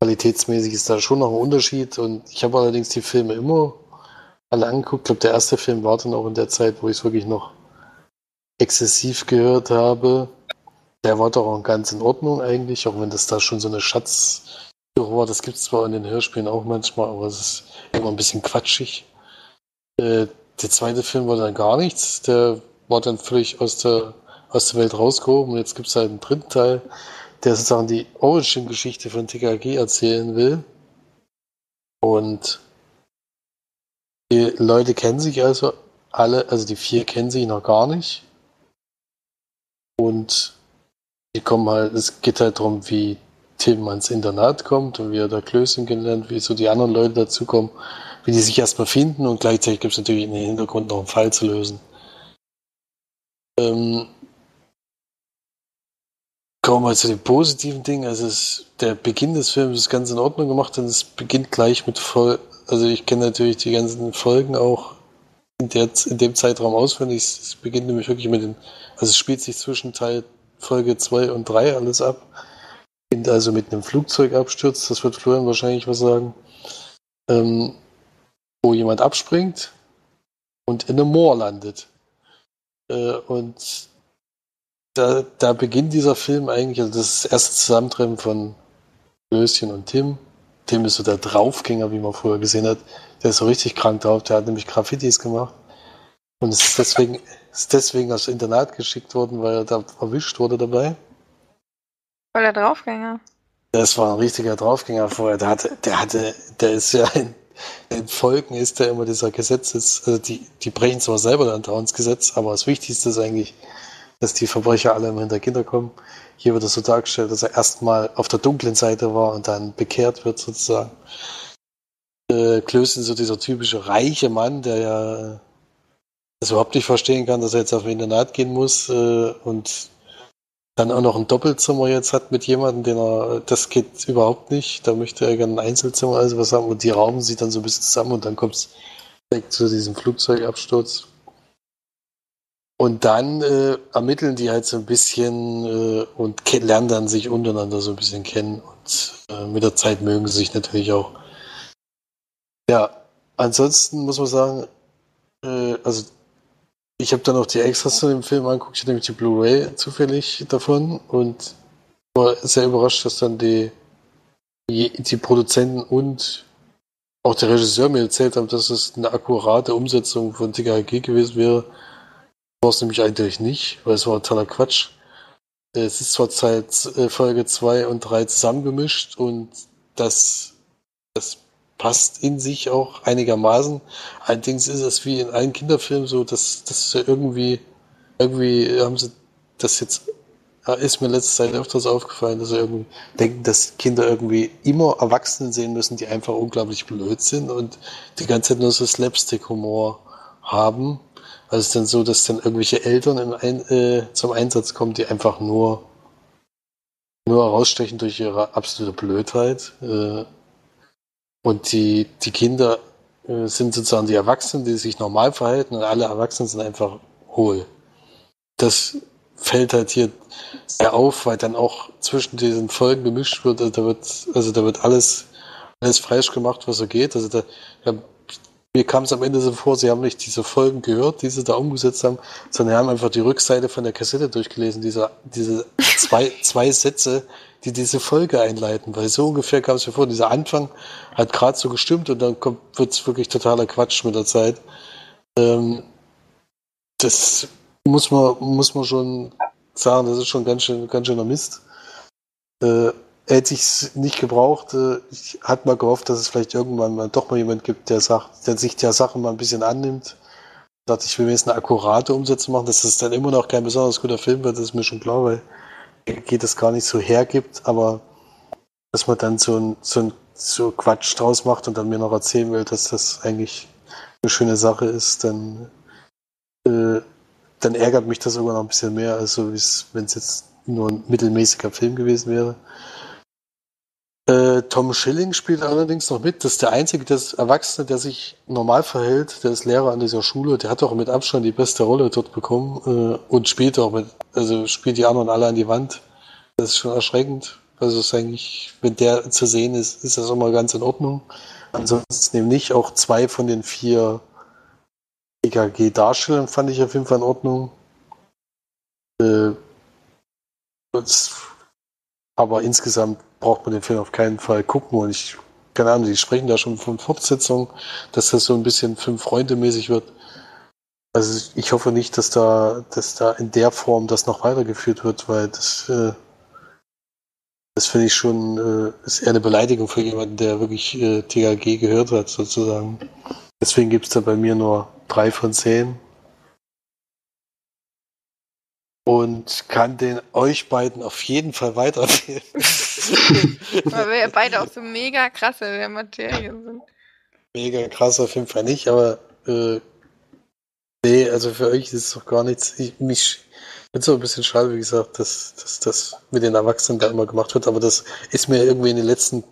C: qualitätsmäßig ist da schon noch ein Unterschied. Und ich habe allerdings die Filme immer alle angeguckt. Ich glaube, der erste Film war dann auch in der Zeit, wo ich es wirklich noch exzessiv gehört habe. Der war doch auch ganz in Ordnung eigentlich, auch wenn das da schon so eine Schatz war. Das gibt es zwar in den Hörspielen auch manchmal, aber es ist immer ein bisschen quatschig. Äh, der zweite Film war dann gar nichts. Der war dann völlig aus der, aus der Welt rausgehoben. Und jetzt gibt es halt einen dritten Teil, der sozusagen die Origin-Geschichte von TKG erzählen will. Und die Leute kennen sich also alle, also die vier kennen sich noch gar nicht. Und die kommen halt, es geht halt darum, wie Tim ans Internat kommt und wie er da Klößchen kennenlernt, wie so die anderen Leute dazukommen, wie die sich erstmal finden und gleichzeitig gibt es natürlich in den Hintergrund noch einen Fall zu lösen. Ähm, kommen wir zu den positiven Dingen. Also es, der Beginn des Films ist ganz in Ordnung gemacht und es beginnt gleich mit voll. Also ich kenne natürlich die ganzen Folgen auch in, der, in dem Zeitraum auswendig. Es beginnt nämlich wirklich mit den, also es spielt sich zwischen Teil Folge 2 und 3 alles ab. Beginnt also mit einem Flugzeugabsturz, das wird Florian wahrscheinlich was sagen, ähm, wo jemand abspringt und in einem Moor landet. Äh, und da, da beginnt dieser Film eigentlich, also das, das erste Zusammentreffen von Löschen und Tim. Tim ist so der Draufgänger, wie man früher gesehen hat. Der ist so richtig krank drauf, der hat nämlich Graffitis gemacht. Und ist deswegen, ist deswegen aufs Internat geschickt worden, weil er da erwischt wurde dabei.
A: Voll der Draufgänger.
C: Das war ein richtiger Draufgänger vorher. Der hatte, der hatte, der ist ja in, in Folgen ist der immer dieser Gesetzes, also die, die brechen zwar selber dann ins Gesetz, aber das Wichtigste ist eigentlich, dass die Verbrecher alle immer hinter Kinder kommen. Hier wird es so dargestellt, dass er erstmal auf der dunklen Seite war und dann bekehrt wird sozusagen. Äh, Klößen so dieser typische reiche Mann, der ja das überhaupt nicht verstehen kann, dass er jetzt auf ein Internat gehen muss äh, und dann auch noch ein Doppelzimmer jetzt hat mit jemandem, den er, das geht überhaupt nicht. Da möchte er gerne ein Einzelzimmer, also was haben und die rauben sich dann so ein bisschen zusammen und dann kommt es direkt zu diesem Flugzeugabsturz. Und dann äh, ermitteln die halt so ein bisschen äh, und lernen dann sich untereinander so ein bisschen kennen. Und äh, mit der Zeit mögen sie sich natürlich auch. Ja, ansonsten muss man sagen, äh, also ich habe dann auch die Extras zu dem Film angeguckt, ich hatte nämlich die Blu-ray zufällig davon und war sehr überrascht, dass dann die, die, Produzenten und auch der Regisseur mir erzählt haben, dass es eine akkurate Umsetzung von TKG gewesen wäre. War es nämlich eigentlich nicht, weil es war totaler Quatsch. Es ist zwar seit äh, Folge 2 und 3 zusammengemischt und das, das passt in sich auch einigermaßen. Allerdings ist es wie in allen Kinderfilmen so, dass, dass irgendwie, irgendwie haben sie das jetzt, ist mir letzte Zeit öfters aufgefallen, dass sie irgendwie denken, dass Kinder irgendwie immer Erwachsenen sehen müssen, die einfach unglaublich blöd sind und die ganze Zeit nur so Slapstick-Humor haben. Also es ist dann so, dass dann irgendwelche Eltern Ein äh, zum Einsatz kommen, die einfach nur nur herausstechen durch ihre absolute Blödheit. Äh, und die, die Kinder äh, sind sozusagen die Erwachsenen, die sich normal verhalten und alle Erwachsenen sind einfach hohl. Das fällt halt hier sehr auf, weil dann auch zwischen diesen Folgen gemischt wird. Also da wird, also da wird alles, alles falsch gemacht, was so geht. Also da, ja, mir kam es am Ende so vor, sie haben nicht diese Folgen gehört, die sie da umgesetzt haben, sondern haben einfach die Rückseite von der Kassette durchgelesen, diese, diese zwei, zwei Sätze, die diese Folge einleiten, weil so ungefähr kam es mir vor, dieser Anfang hat gerade so gestimmt und dann wird es wirklich totaler Quatsch mit der Zeit. Ähm, das muss man, muss man schon sagen, das ist schon ganz schön, ganz schöner Mist. Äh, hätte ich es nicht gebraucht, äh, ich hatte mal gehofft, dass es vielleicht irgendwann mal doch mal jemand gibt, der sagt, der sich der Sache mal ein bisschen annimmt. Ich dachte, ich will mir jetzt eine akkurate Umsetzung machen, dass es dann immer noch kein besonders guter Film wird, das ist mir schon klar, weil geht das gar nicht so hergibt, aber dass man dann so ein, so ein so Quatsch draus macht und dann mir noch erzählen will, dass das eigentlich eine schöne Sache ist, dann, äh, dann ärgert mich das sogar noch ein bisschen mehr, als so wenn es jetzt nur ein mittelmäßiger Film gewesen wäre. Äh, Tom Schilling spielt allerdings noch mit. Das ist der einzige, der Erwachsene, der sich normal verhält. Der ist Lehrer an dieser Schule. Der hat auch mit Abstand die beste Rolle dort bekommen äh, und spielt auch mit, also spielt die anderen alle an die Wand. Das ist schon erschreckend. Also ist eigentlich, wenn der zu sehen ist, ist das immer ganz in Ordnung. Ansonsten eben nicht. Auch zwei von den vier EKG-Darstellern fand ich auf jeden Fall in Ordnung. Äh, aber insgesamt braucht man den Film auf keinen Fall gucken und ich, keine Ahnung, die sprechen da schon von Fortsetzung, dass das so ein bisschen Fünf-Freunde-mäßig wird. Also ich hoffe nicht, dass da, dass da in der Form das noch weitergeführt wird, weil das, äh, das finde ich schon, äh, ist eher eine Beleidigung für jemanden, der wirklich äh, THG gehört hat, sozusagen. Deswegen gibt es da bei mir nur drei von zehn und kann den euch beiden auf jeden Fall weiterempfehlen.
A: Weil wir ja beide auch so mega krasse in der Materie sind.
C: Mega krass auf jeden Fall nicht, aber äh, nee, also für euch ist es doch gar nichts. Ich, mich finde auch ein bisschen schade, wie gesagt, dass, dass das mit den Erwachsenen da immer gemacht wird, aber das ist mir irgendwie in den letzten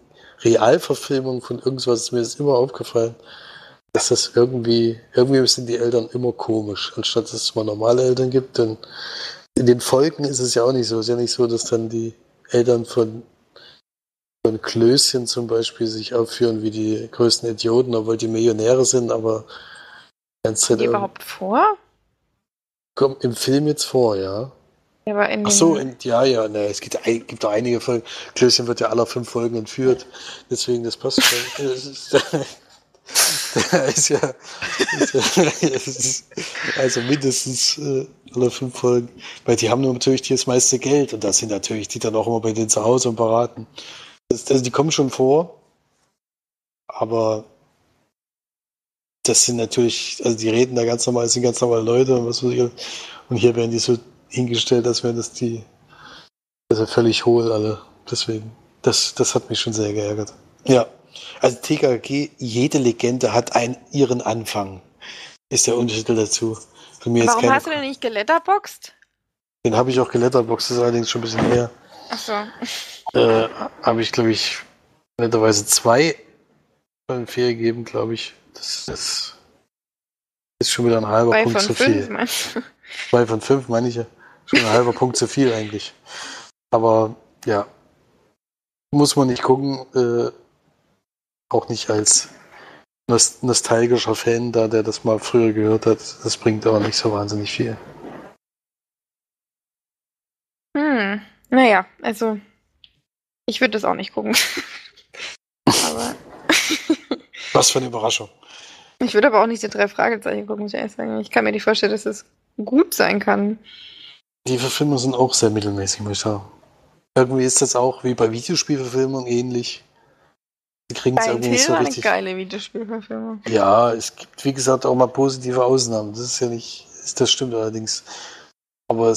C: Realverfilmungen von irgendwas ist mir das immer aufgefallen, dass das irgendwie, irgendwie sind die Eltern immer komisch, anstatt dass es mal normale Eltern gibt, dann in den Folgen ist es ja auch nicht so. Es ist ja nicht so, dass dann die Eltern von, von Klößchen zum Beispiel sich aufführen wie die größten Idioten, obwohl die Millionäre sind, aber
A: ganz die überhaupt vor?
C: Kommt im Film jetzt vor, ja.
A: ja aber in
C: Ach so, in, ja, ja, ne, es gibt, gibt auch einige Folgen. Klößchen wird ja aller fünf Folgen entführt, deswegen das passt schon. ist ja, ist ja ist, also mindestens äh, alle fünf Folgen, weil die haben natürlich das meiste Geld und da sind natürlich die dann auch immer bei denen zu Hause und beraten. Das, also die kommen schon vor, aber das sind natürlich, also die reden da ganz normal, das sind ganz normale Leute und was weiß ich. Und hier werden die so hingestellt, als wären das die, also völlig hohl alle. Deswegen, das, das hat mich schon sehr geärgert. Ja. Also TKG, jede Legende hat einen, ihren Anfang. ist der Untertitel dazu.
A: Für mich Warum hast du denn nicht geletterboxt?
C: Den habe ich auch geletterboxt, das ist allerdings schon ein bisschen her.
A: Ach so.
C: Äh, habe ich, glaube ich, netterweise zwei von vier gegeben, glaube ich. Das, das, ist schon wieder ein halber Zwei Punkt zu viel. Meinst du? Zwei von fünf, meine ich ja. Schon ein halber Punkt zu viel eigentlich. Aber ja, muss man nicht gucken. Äh, auch nicht als nostalgischer Fan da, der das mal früher gehört hat. Das bringt aber nicht so wahnsinnig viel.
A: Hm, naja, also ich würde das auch nicht gucken. aber.
C: Was für eine Überraschung.
A: Ich würde aber auch nicht die drei Fragezeichen gucken, muss ich ehrlich sagen. Ich kann mir nicht vorstellen, dass es gut sein kann.
C: Die Verfilmungen sind auch sehr mittelmäßig, muss ich sagen. Irgendwie ist das auch wie bei Videospielverfilmungen ähnlich.
A: Die kriegen es irgendwie nicht so richtig. Eine geile Videospielverfilmung.
C: Ja, es gibt, wie gesagt, auch mal positive Ausnahmen. Das ist ja nicht, das stimmt allerdings. Aber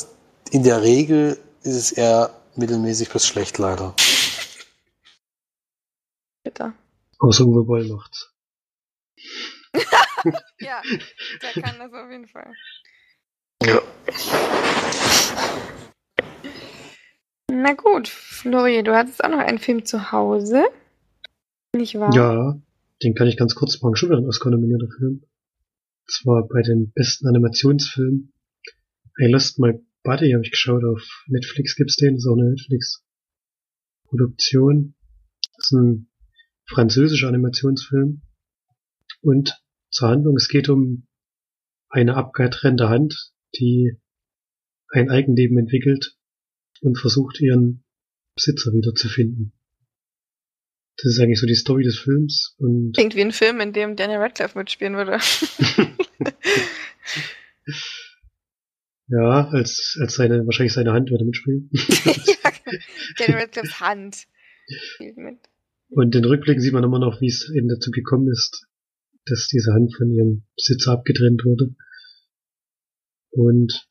C: in der Regel ist es eher mittelmäßig bis schlecht, leider.
A: Bitte.
B: Außer Uwe Boll macht's.
A: ja, der kann das auf jeden Fall.
C: Ja.
A: Na gut, Flori, du hattest auch noch einen Film zu Hause. Nicht wahr?
B: Ja, den kann ich ganz kurz machen. Schon wieder ein Oscar-nominierter Film. Und zwar bei den besten Animationsfilmen. I Lost My Body habe ich geschaut. Auf Netflix gibt's den. Das ist auch eine Netflix-Produktion. Das ist ein französischer Animationsfilm. Und zur Handlung, es geht um eine abgetrennte Hand, die ein Eigenleben entwickelt und versucht, ihren Besitzer wiederzufinden. Das ist eigentlich so die Story des Films. Und
A: Klingt wie ein Film, in dem Daniel Radcliffe mitspielen würde.
B: ja, als, als seine, wahrscheinlich seine Hand würde mitspielen.
A: ja, genau. Daniel Radcliffes Hand spielt mit.
B: Und in Rückblicken sieht man immer noch, wie es eben dazu gekommen ist, dass diese Hand von ihrem Besitzer abgetrennt wurde. Und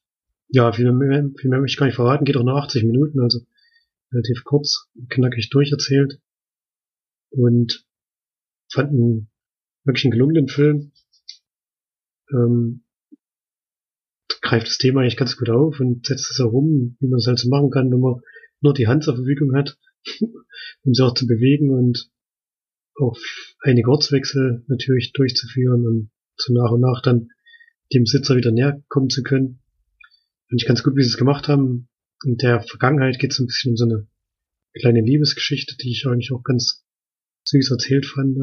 B: ja, viel mehr, viel mehr möchte ich gar nicht verraten, geht auch nur 80 Minuten, also relativ kurz, knackig durcherzählt. Und fanden wirklich einen gelungenen Film. Ähm, greift das Thema eigentlich ganz gut auf und setzt es herum, wie man es halt so machen kann, wenn man nur die Hand zur Verfügung hat, um sie auch zu bewegen und auch einige Ortswechsel natürlich durchzuführen und so nach und nach dann dem Sitzer wieder näher kommen zu können. Finde ich ganz gut, wie sie es gemacht haben. In der Vergangenheit geht es ein bisschen um so eine kleine Liebesgeschichte, die ich eigentlich auch ganz süß erzählt fand.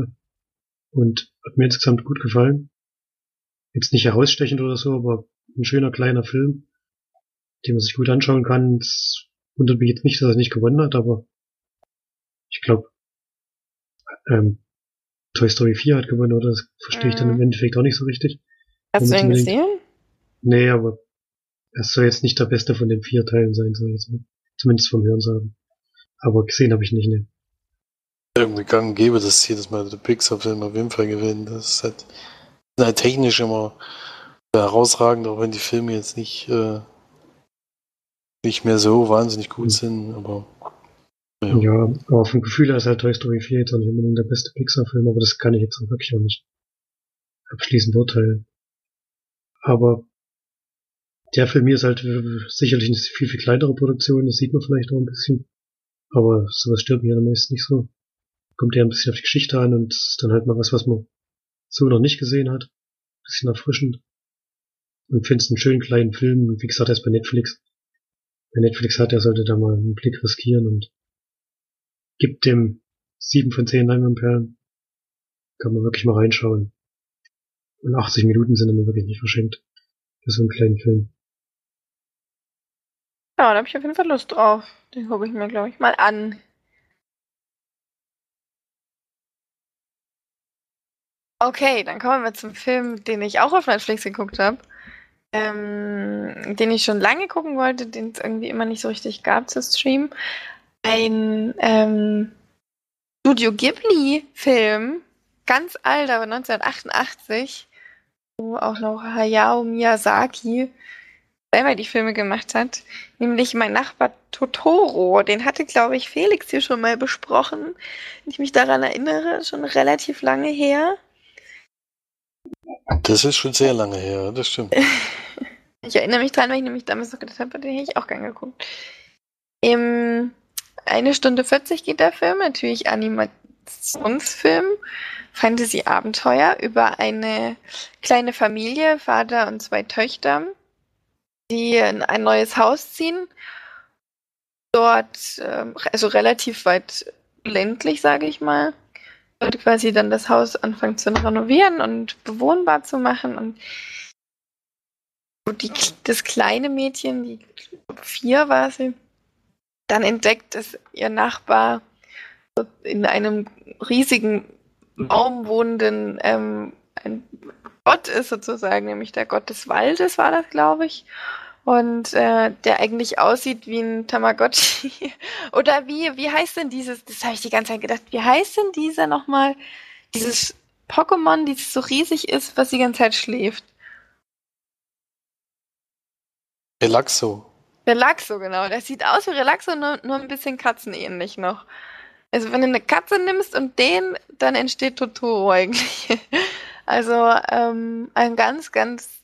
B: Und hat mir insgesamt gut gefallen. Jetzt nicht herausstechend oder so, aber ein schöner kleiner Film, den man sich gut anschauen kann. Es wundert mich jetzt nicht, dass er nicht gewonnen hat, aber ich glaube, ähm, Toy Story 4 hat gewonnen, oder? Das verstehe ich dann im mhm. Endeffekt auch nicht so richtig.
A: Hast du ihn gesehen?
B: Nee, aber es soll jetzt nicht der beste von den vier Teilen sein, soll jetzt, zumindest vom Hörensagen. Aber gesehen habe ich nicht, ne.
C: Irgendwie gang gäbe, dass jedes Mal der Pixar-Film auf jeden Fall gewinnt. Das ist halt, halt technisch immer herausragend, auch wenn die Filme jetzt nicht, äh, nicht mehr so wahnsinnig gut mhm. sind, aber
B: ja. aber vom Gefühl her ist halt Toy Story 4 jetzt auch nicht unbedingt der beste Pixar-Film, aber das kann ich jetzt wirklich auch nicht abschließend urteilen. Aber der Film hier ist halt sicherlich eine viel, viel kleinere Produktion, das sieht man vielleicht auch ein bisschen. Aber sowas stört mich ja meist nicht so. Kommt ja ein bisschen auf die Geschichte an und ist dann halt mal was, was man so noch nicht gesehen hat. Ein bisschen erfrischend. Und finde es einen schönen kleinen Film. Wie gesagt, er ist bei Netflix. Wer Netflix hat, der sollte da mal einen Blick riskieren und gibt dem 7 von 10 Leinwandperlen. Kann man wirklich mal reinschauen. Und 80 Minuten sind dann wirklich nicht verschenkt. Für so einen kleinen Film.
A: Ja, da habe ich auf jeden Fall Lust drauf. Den gucke ich mir, glaube ich, mal an. Okay, dann kommen wir zum Film, den ich auch auf Netflix geguckt habe. Ähm, den ich schon lange gucken wollte, den es irgendwie immer nicht so richtig gab zu streamen ein ähm, Studio Ghibli-Film, ganz alt, aber 1988, wo auch noch Hayao Miyazaki selber die Filme gemacht hat, nämlich mein Nachbar Totoro. Den hatte, glaube ich, Felix hier schon mal besprochen, wenn ich mich daran erinnere, schon relativ lange her.
C: Das ist schon sehr lange her, das stimmt.
A: ich erinnere mich dran, weil ich nämlich damals noch gedacht habe, den hätte ich auch gern geguckt. Im eine Stunde 40 geht der Film, natürlich Animationsfilm, Fantasy-Abenteuer über eine kleine Familie, Vater und zwei Töchter, die in ein neues Haus ziehen. Dort, ähm, also relativ weit ländlich, sage ich mal. Dort quasi dann das Haus anfangen zu renovieren und bewohnbar zu machen und die, das kleine Mädchen, die vier war sie, dann entdeckt, dass ihr Nachbar in einem riesigen Baum wohnenden ähm, ein Gott ist sozusagen, nämlich der Gott des Waldes war das, glaube ich. Und äh, der eigentlich aussieht wie ein Tamagotchi. Oder wie, wie heißt denn dieses, das habe ich die ganze Zeit gedacht, wie heißt denn dieser nochmal, dieses Pokémon, dieses so riesig ist, was die ganze Zeit schläft?
C: Relaxo.
A: Relaxo, genau. Der sieht aus wie Relaxo, nur, nur ein bisschen katzenähnlich noch. Also wenn du eine Katze nimmst und den, dann entsteht Totoro eigentlich. Also ähm, ein ganz, ganz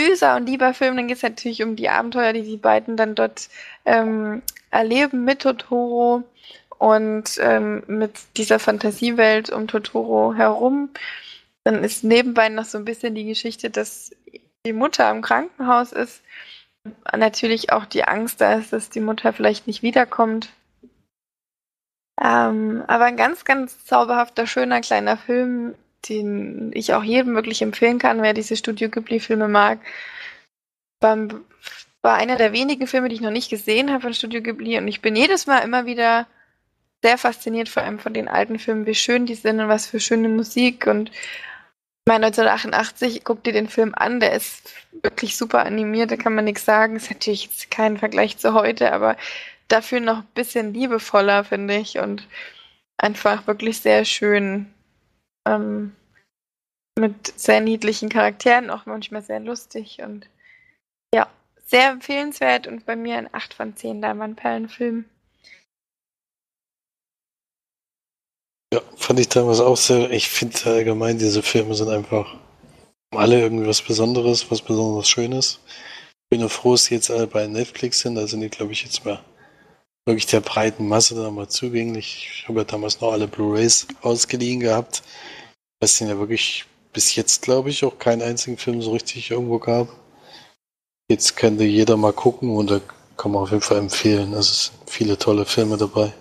A: süßer und lieber Film. Dann geht es natürlich um die Abenteuer, die die beiden dann dort ähm, erleben mit Totoro und ähm, mit dieser Fantasiewelt um Totoro herum. Dann ist nebenbei noch so ein bisschen die Geschichte, dass die Mutter im Krankenhaus ist. Natürlich auch die Angst da ist, dass die Mutter vielleicht nicht wiederkommt. Ähm, aber ein ganz, ganz zauberhafter, schöner kleiner Film, den ich auch jedem wirklich empfehlen kann, wer diese Studio Ghibli-Filme mag. War, war einer der wenigen Filme, die ich noch nicht gesehen habe von Studio Ghibli und ich bin jedes Mal immer wieder sehr fasziniert, vor allem von den alten Filmen, wie schön die sind und was für schöne Musik und ich meine, 1988, guck dir den Film an, der ist wirklich super animiert, da kann man nichts sagen. Ist natürlich jetzt kein Vergleich zu heute, aber dafür noch ein bisschen liebevoller, finde ich. Und einfach wirklich sehr schön. Ähm, mit sehr niedlichen Charakteren, auch manchmal sehr lustig und ja, sehr empfehlenswert und bei mir ein 8 von 10 Leinwandperlenfilm.
C: Ja, fand ich damals auch sehr. Ich finde allgemein, diese Filme sind einfach alle irgendwie was Besonderes, was besonders Schönes. Ich bin nur froh, dass sie jetzt alle bei Netflix sind. Da sind die, glaube ich, jetzt mal wirklich der breiten Masse da mal zugänglich. Ich habe ja damals noch alle Blu-Rays ausgeliehen gehabt. Was den ja wirklich bis jetzt, glaube ich, auch keinen einzigen Film so richtig irgendwo gab. Jetzt könnte jeder mal gucken und da kann man auf jeden Fall empfehlen. Also es sind viele tolle Filme dabei.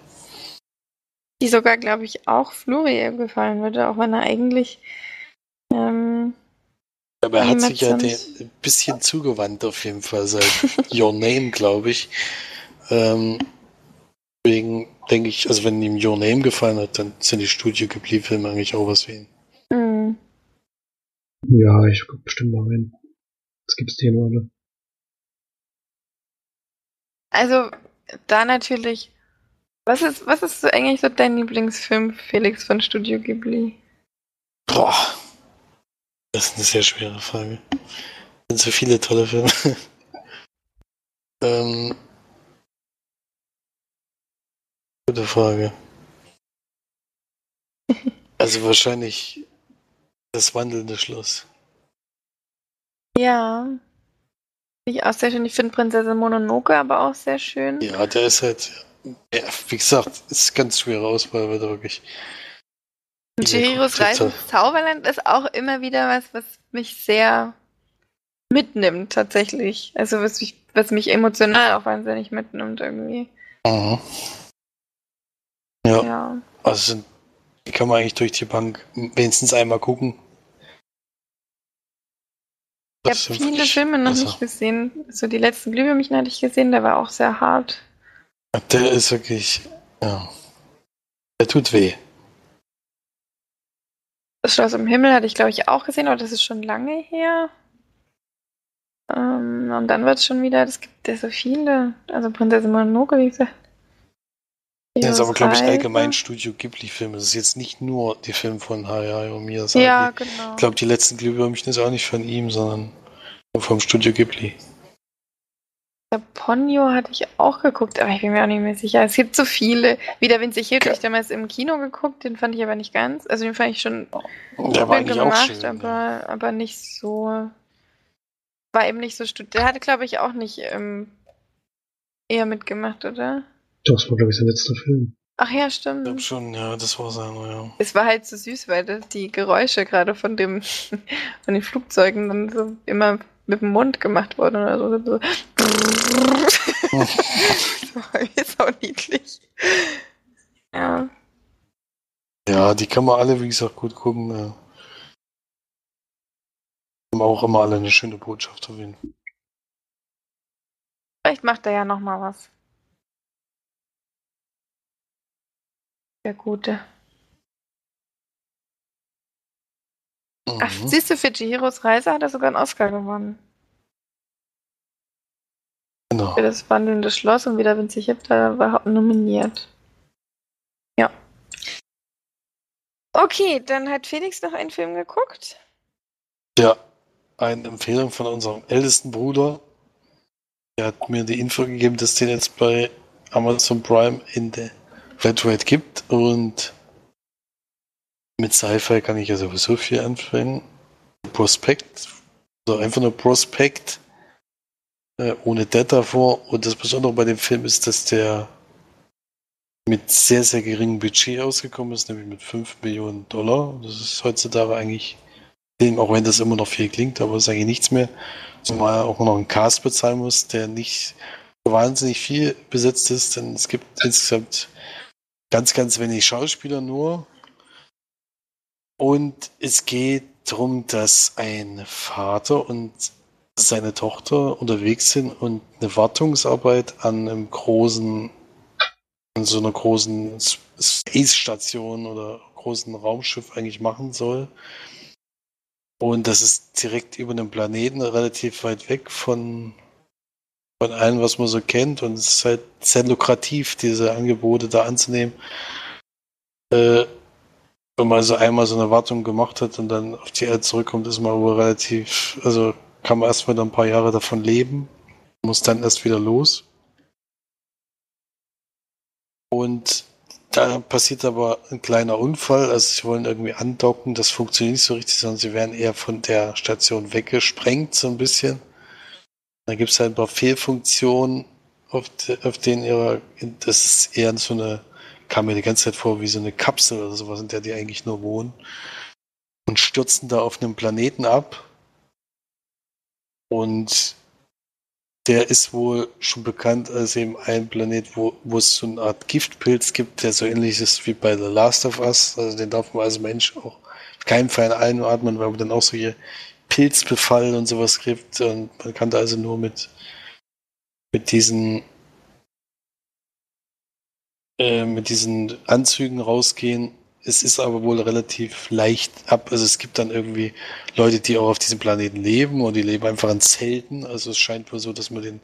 A: Die sogar, glaube ich, auch Florian gefallen würde, auch wenn er eigentlich. Ähm,
C: Aber er hat sich ja ein bisschen zugewandt auf jeden Fall seit Your Name, glaube ich. Ähm, Deswegen denke ich, also wenn ihm Your Name gefallen hat, dann sind die Studio Ghibli-Filme eigentlich auch was für ihn. Mhm.
B: Ja, ich guck bestimmt mal rein. Was gibt's nur alle?
A: Also, da natürlich. Was ist, was ist so eigentlich so dein Lieblingsfilm, Felix, von Studio Ghibli?
C: Boah. Das ist eine sehr schwere Frage. Es sind so viele tolle Filme. ähm, Gute Frage. Also wahrscheinlich das wandelnde Schloss.
A: Ja. Ich auch sehr schön. Ich finde Prinzessin Mononoke aber auch sehr schön.
C: Ja, der ist halt, ja, wie gesagt, ist ganz schwere Auswahl, weil wirklich.
A: Chihiros Reise ins Zauberland ist auch immer wieder was, was mich sehr mitnimmt, tatsächlich. Also was mich, was mich emotional auch wahnsinnig mitnimmt irgendwie. Mhm.
C: Ja. ja. Also die kann man eigentlich durch die Bank wenigstens einmal gucken.
A: Ich habe viele Filme noch besser. nicht gesehen. So die letzten Glühwürmchen hatte ich gesehen, der war auch sehr hart.
C: Der ist wirklich, ja. Der tut weh.
A: Das Schloss im Himmel hatte ich, glaube ich, auch gesehen, aber das ist schon lange her. Ähm, und dann wird es schon wieder, es gibt ja so viele. Also Prinzessin Mononoke, wie gesagt.
C: Das ist aber, glaube ich, allgemein Studio Ghibli-Filme. Das ist jetzt nicht nur die Filme von Hayao Miyazaki.
A: Ja, genau.
C: Ich glaube, die letzten Glühwürmchen ist auch nicht von ihm, sondern vom Studio Ghibli.
A: Ponyo hatte ich auch geguckt, aber ich bin mir auch nicht mehr sicher. Es gibt so viele. Wie der Winzig Hild, ich damals im Kino geguckt, den fand ich aber nicht ganz. Also den fand ich schon
C: der war gemacht, auch schön,
A: aber, ja. aber nicht so. War eben nicht so studiert. Der hatte, glaube ich, auch nicht ähm, eher mitgemacht, oder?
B: Das war, glaube ich, sein letzter Film.
A: Ach ja, stimmt. Ich
C: glaube schon, ja, das war seiner, ja.
A: Es war halt so süß, weil das, die Geräusche gerade von dem von den Flugzeugen dann so immer mit dem Mund gemacht wurden oder so. so. das war jetzt auch niedlich. Ja.
C: Ja, die kann man alle, wie gesagt, gut gucken. Ja. Haben auch immer alle eine schöne Botschaft auf jeden Fall.
A: Vielleicht macht er ja noch mal was. Der Gute. Mhm. Ach, siehst du, für Chihiros Reise hat er sogar einen Oscar gewonnen.
C: Genau.
A: Für das wandelnde Schloss und wieder Winzig Hip, da war nominiert. Ja. Okay, dann hat Felix noch einen Film geguckt.
C: Ja, eine Empfehlung von unserem ältesten Bruder. Er hat mir die Info gegeben, dass den jetzt bei Amazon Prime in der Flatrate gibt und mit Sci-Fi kann ich ja sowieso viel anfangen. Prospekt, also einfach nur Prospekt, äh, ohne Dead davor. Und das Besondere bei dem Film ist, dass der mit sehr, sehr geringem Budget ausgekommen ist, nämlich mit 5 Millionen Dollar. Das ist heutzutage eigentlich, auch wenn das immer noch viel klingt, aber ist eigentlich nichts mehr. Zumal auch noch einen Cast bezahlen muss, der nicht wahnsinnig viel besetzt ist, denn es gibt insgesamt ganz, ganz wenig Schauspieler nur. Und es geht darum, dass ein Vater und seine Tochter unterwegs sind und eine Wartungsarbeit an einem großen, an so einer großen Space-Station oder großen Raumschiff eigentlich machen soll. Und das ist direkt über einem Planeten relativ weit weg von, von allem, was man so kennt. Und es ist halt sehr lukrativ, diese Angebote da anzunehmen. Äh, wenn man so einmal so eine Wartung gemacht hat und dann auf die Erde zurückkommt, ist man wohl relativ, also kann man erst mal ein paar Jahre davon leben, muss dann erst wieder los. Und da passiert aber ein kleiner Unfall, also sie wollen irgendwie andocken, das funktioniert nicht so richtig, sondern sie werden eher von der Station weggesprengt, so ein bisschen. Da gibt es halt ein paar Fehlfunktionen, auf, de, auf denen ihre, das ist eher so eine kam mir die ganze Zeit vor wie so eine Kapsel oder sowas, in der die eigentlich nur wohnen. Und stürzen da auf einem Planeten ab. Und der ist wohl schon bekannt als eben ein Planet, wo, wo es so eine Art Giftpilz gibt, der so ähnlich ist wie bei The Last of Us. Also den darf man als Mensch auch auf keinen Fall einatmen, weil man dann auch solche Pilzbefall und sowas gibt. Und man kann da also nur mit, mit diesen äh, mit diesen Anzügen rausgehen. Es ist aber wohl relativ leicht ab. Also es gibt dann irgendwie Leute, die auch auf diesem Planeten leben und die leben einfach in Zelten. Also es scheint wohl so, dass man den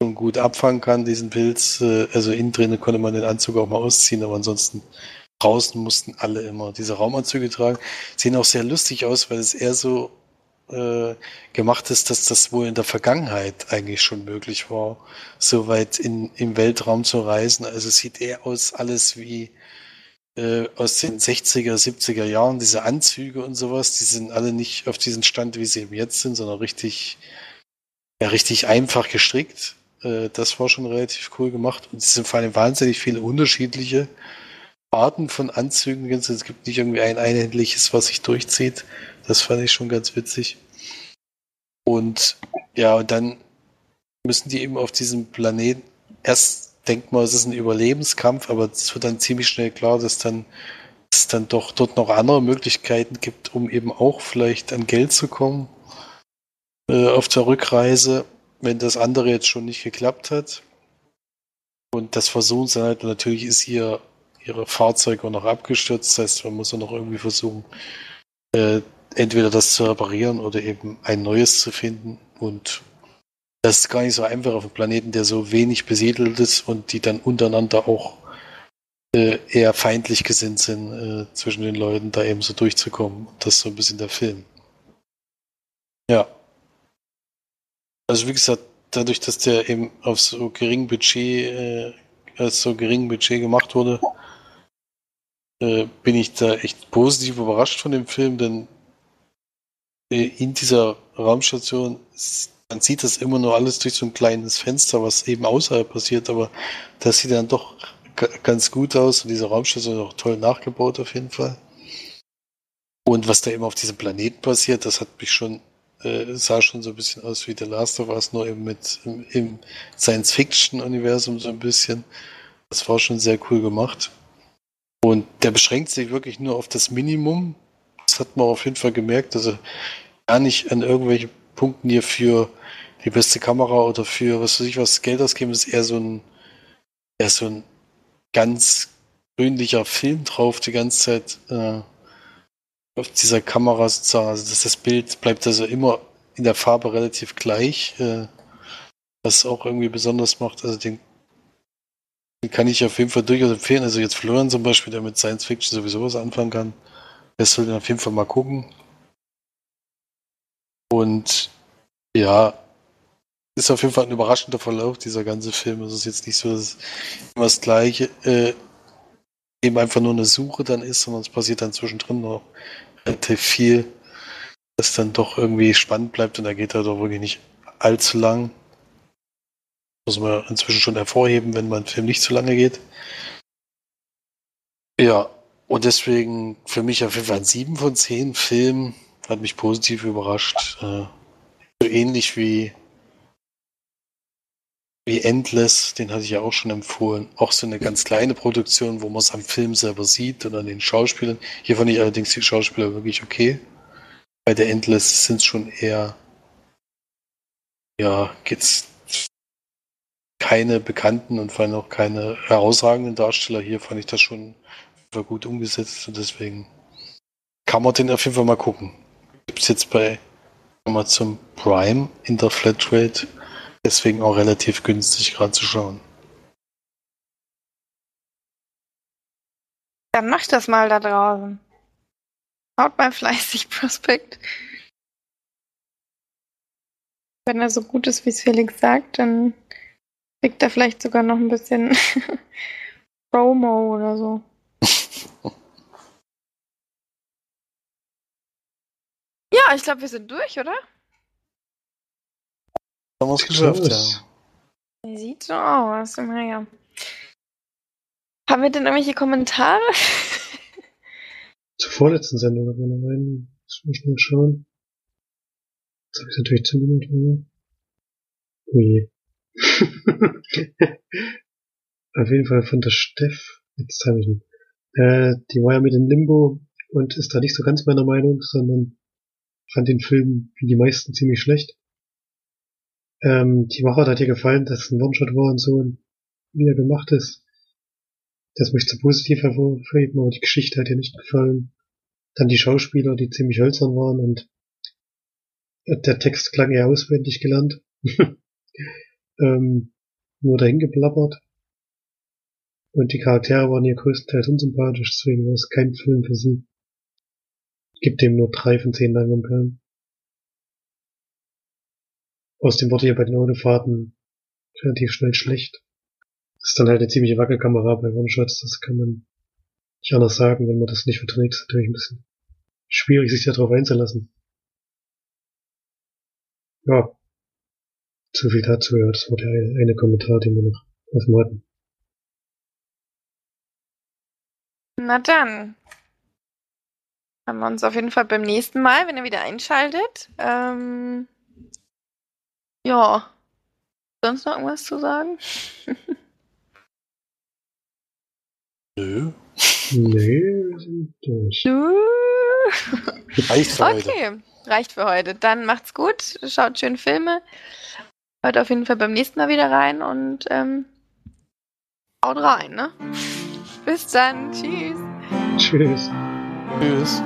C: schon gut abfangen kann, diesen Pilz. Äh, also innen drinnen konnte man den Anzug auch mal ausziehen, aber ansonsten draußen mussten alle immer diese Raumanzüge tragen. Sehen auch sehr lustig aus, weil es eher so äh, gemacht ist, dass das wohl in der Vergangenheit eigentlich schon möglich war, so weit in, im Weltraum zu reisen. Also es sieht eher aus alles wie äh, aus den 60er, 70er Jahren, diese Anzüge und sowas, die sind alle nicht auf diesen Stand, wie sie eben jetzt sind, sondern richtig, ja, richtig einfach gestrickt. Äh, das war schon relativ cool gemacht. Und es sind vor allem wahnsinnig viele unterschiedliche Arten von Anzügen. Es gibt nicht irgendwie ein einheitliches, was sich durchzieht. Das fand ich schon ganz witzig. Und ja, und dann müssen die eben auf diesem Planeten. Erst denkt man, es ist ein Überlebenskampf, aber es wird dann ziemlich schnell klar, dass dann es dann doch dort noch andere Möglichkeiten gibt, um eben auch vielleicht an Geld zu kommen äh, auf der Rückreise, wenn das andere jetzt schon nicht geklappt hat. Und das versuchen sie halt, natürlich ist hier ihre Fahrzeuge auch noch abgestürzt, das heißt, man muss auch noch irgendwie versuchen, äh, entweder das zu reparieren oder eben ein neues zu finden. Und das ist gar nicht so einfach auf einem Planeten, der so wenig besiedelt ist und die dann untereinander auch äh, eher feindlich gesinnt sind, äh, zwischen den Leuten da eben so durchzukommen. Das ist so ein bisschen der Film. Ja. Also wie gesagt, dadurch, dass der eben auf so gering Budget, äh, so gering Budget gemacht wurde, äh, bin ich da echt positiv überrascht von dem Film, denn in dieser Raumstation, man sieht das immer nur alles durch so ein kleines Fenster, was eben außerhalb passiert, aber das sieht dann doch ganz gut aus und diese Raumstation ist auch toll nachgebaut auf jeden Fall. Und was da eben auf diesem Planeten passiert, das hat mich schon, äh, sah schon so ein bisschen aus wie The Last of Us, nur eben mit im, im Science-Fiction-Universum so ein bisschen. Das war schon sehr cool gemacht. Und der beschränkt sich wirklich nur auf das Minimum. Das hat man auf jeden Fall gemerkt, dass er gar nicht an irgendwelche Punkten hier für die beste Kamera oder für was weiß ich was Geld ausgeben, ist eher so ein, eher so ein ganz grünlicher Film drauf, die ganze Zeit äh, auf dieser Kamera sozusagen. Also das, das Bild bleibt also immer in der Farbe relativ gleich, äh, was auch irgendwie besonders macht. Also den den kann ich auf jeden Fall durchaus empfehlen. Also jetzt Florian zum Beispiel, der mit Science Fiction sowieso was anfangen kann, der soll den auf jeden Fall mal gucken. Und ja, ist auf jeden Fall ein überraschender Verlauf, dieser ganze Film. Es ist jetzt nicht so, dass immer das Gleiche äh, eben einfach nur eine Suche dann ist, sondern es passiert dann zwischendrin noch relativ viel, das dann doch irgendwie spannend bleibt und da geht er doch wirklich nicht allzu lang. Muss man inzwischen schon hervorheben, wenn man Film nicht zu lange geht. Ja, und deswegen für mich auf jeden Fall ein 7 von 10 Film. Hat mich positiv überrascht. Äh, so ähnlich wie, wie Endless, den hatte ich ja auch schon empfohlen. Auch so eine ganz kleine Produktion, wo man es am Film selber sieht und an den Schauspielern. Hier fand ich allerdings die Schauspieler wirklich okay. Bei der Endless sind es schon eher, ja, geht's keine bekannten und vor allem auch keine herausragenden Darsteller. Hier fand ich das schon gut umgesetzt und deswegen kann man den auf jeden Fall mal gucken. Gibt es jetzt bei Amazon Prime in der Flatrate, deswegen auch relativ günstig gerade zu schauen.
A: Dann macht das mal da draußen. Haut mal fleißig Prospekt. Wenn er so gut ist, wie es Felix sagt, dann Kriegt er vielleicht sogar noch ein bisschen Promo oder so. Ja, ich glaube, wir sind durch, oder?
C: Haben wir es geschafft, ja.
A: Sieht so aus, naja. Haben wir denn irgendwelche Kommentare?
B: Zur vorletzten Sendung aber noch einen. Das muss ich mal schauen. Jetzt habe ich natürlich zugemacht. Ui. Auf jeden Fall von der Steff. Jetzt habe ich ihn. Äh, die war ja mit in Limbo und ist da nicht so ganz meiner Meinung, sondern fand den Film wie die meisten ziemlich schlecht. Ähm, die Woche hat ihr gefallen, dass es ein One-Shot war und so und wie er gemacht ist. Das möchte ich positiv hervorheben, aber die Geschichte hat ihr nicht gefallen. Dann die Schauspieler, die ziemlich hölzern waren und der Text klang eher auswendig gelernt. ähm, nur dahin geplappert. Und die Charaktere waren ihr größtenteils unsympathisch, deswegen war es kein Film für sie. Gibt dem nur drei von zehn Leinwandperlen. Außerdem wurde hier bei den Autofahrten relativ schnell schlecht. Das ist dann halt eine ziemliche Wackelkamera bei One-Shots, das kann man nicht anders sagen, wenn man das nicht verträgt, ist natürlich ein bisschen schwierig, sich darauf einzulassen. Ja, so viel dazu, ja, das war der eine Kommentar, den wir noch offen hatten.
A: Na dann. Haben wir uns auf jeden Fall beim nächsten Mal, wenn ihr wieder einschaltet. Ähm, ja. Sonst noch irgendwas zu sagen?
C: Nö.
B: Nee, wir sind durch.
A: Nö.
C: Reicht für
A: okay,
C: heute.
A: reicht für heute. Dann macht's gut, schaut schön Filme Hört auf jeden Fall beim nächsten Mal wieder rein und ähm, haut rein, ne? Bis dann. Tschüss.
B: Tschüss.
C: Tschüss.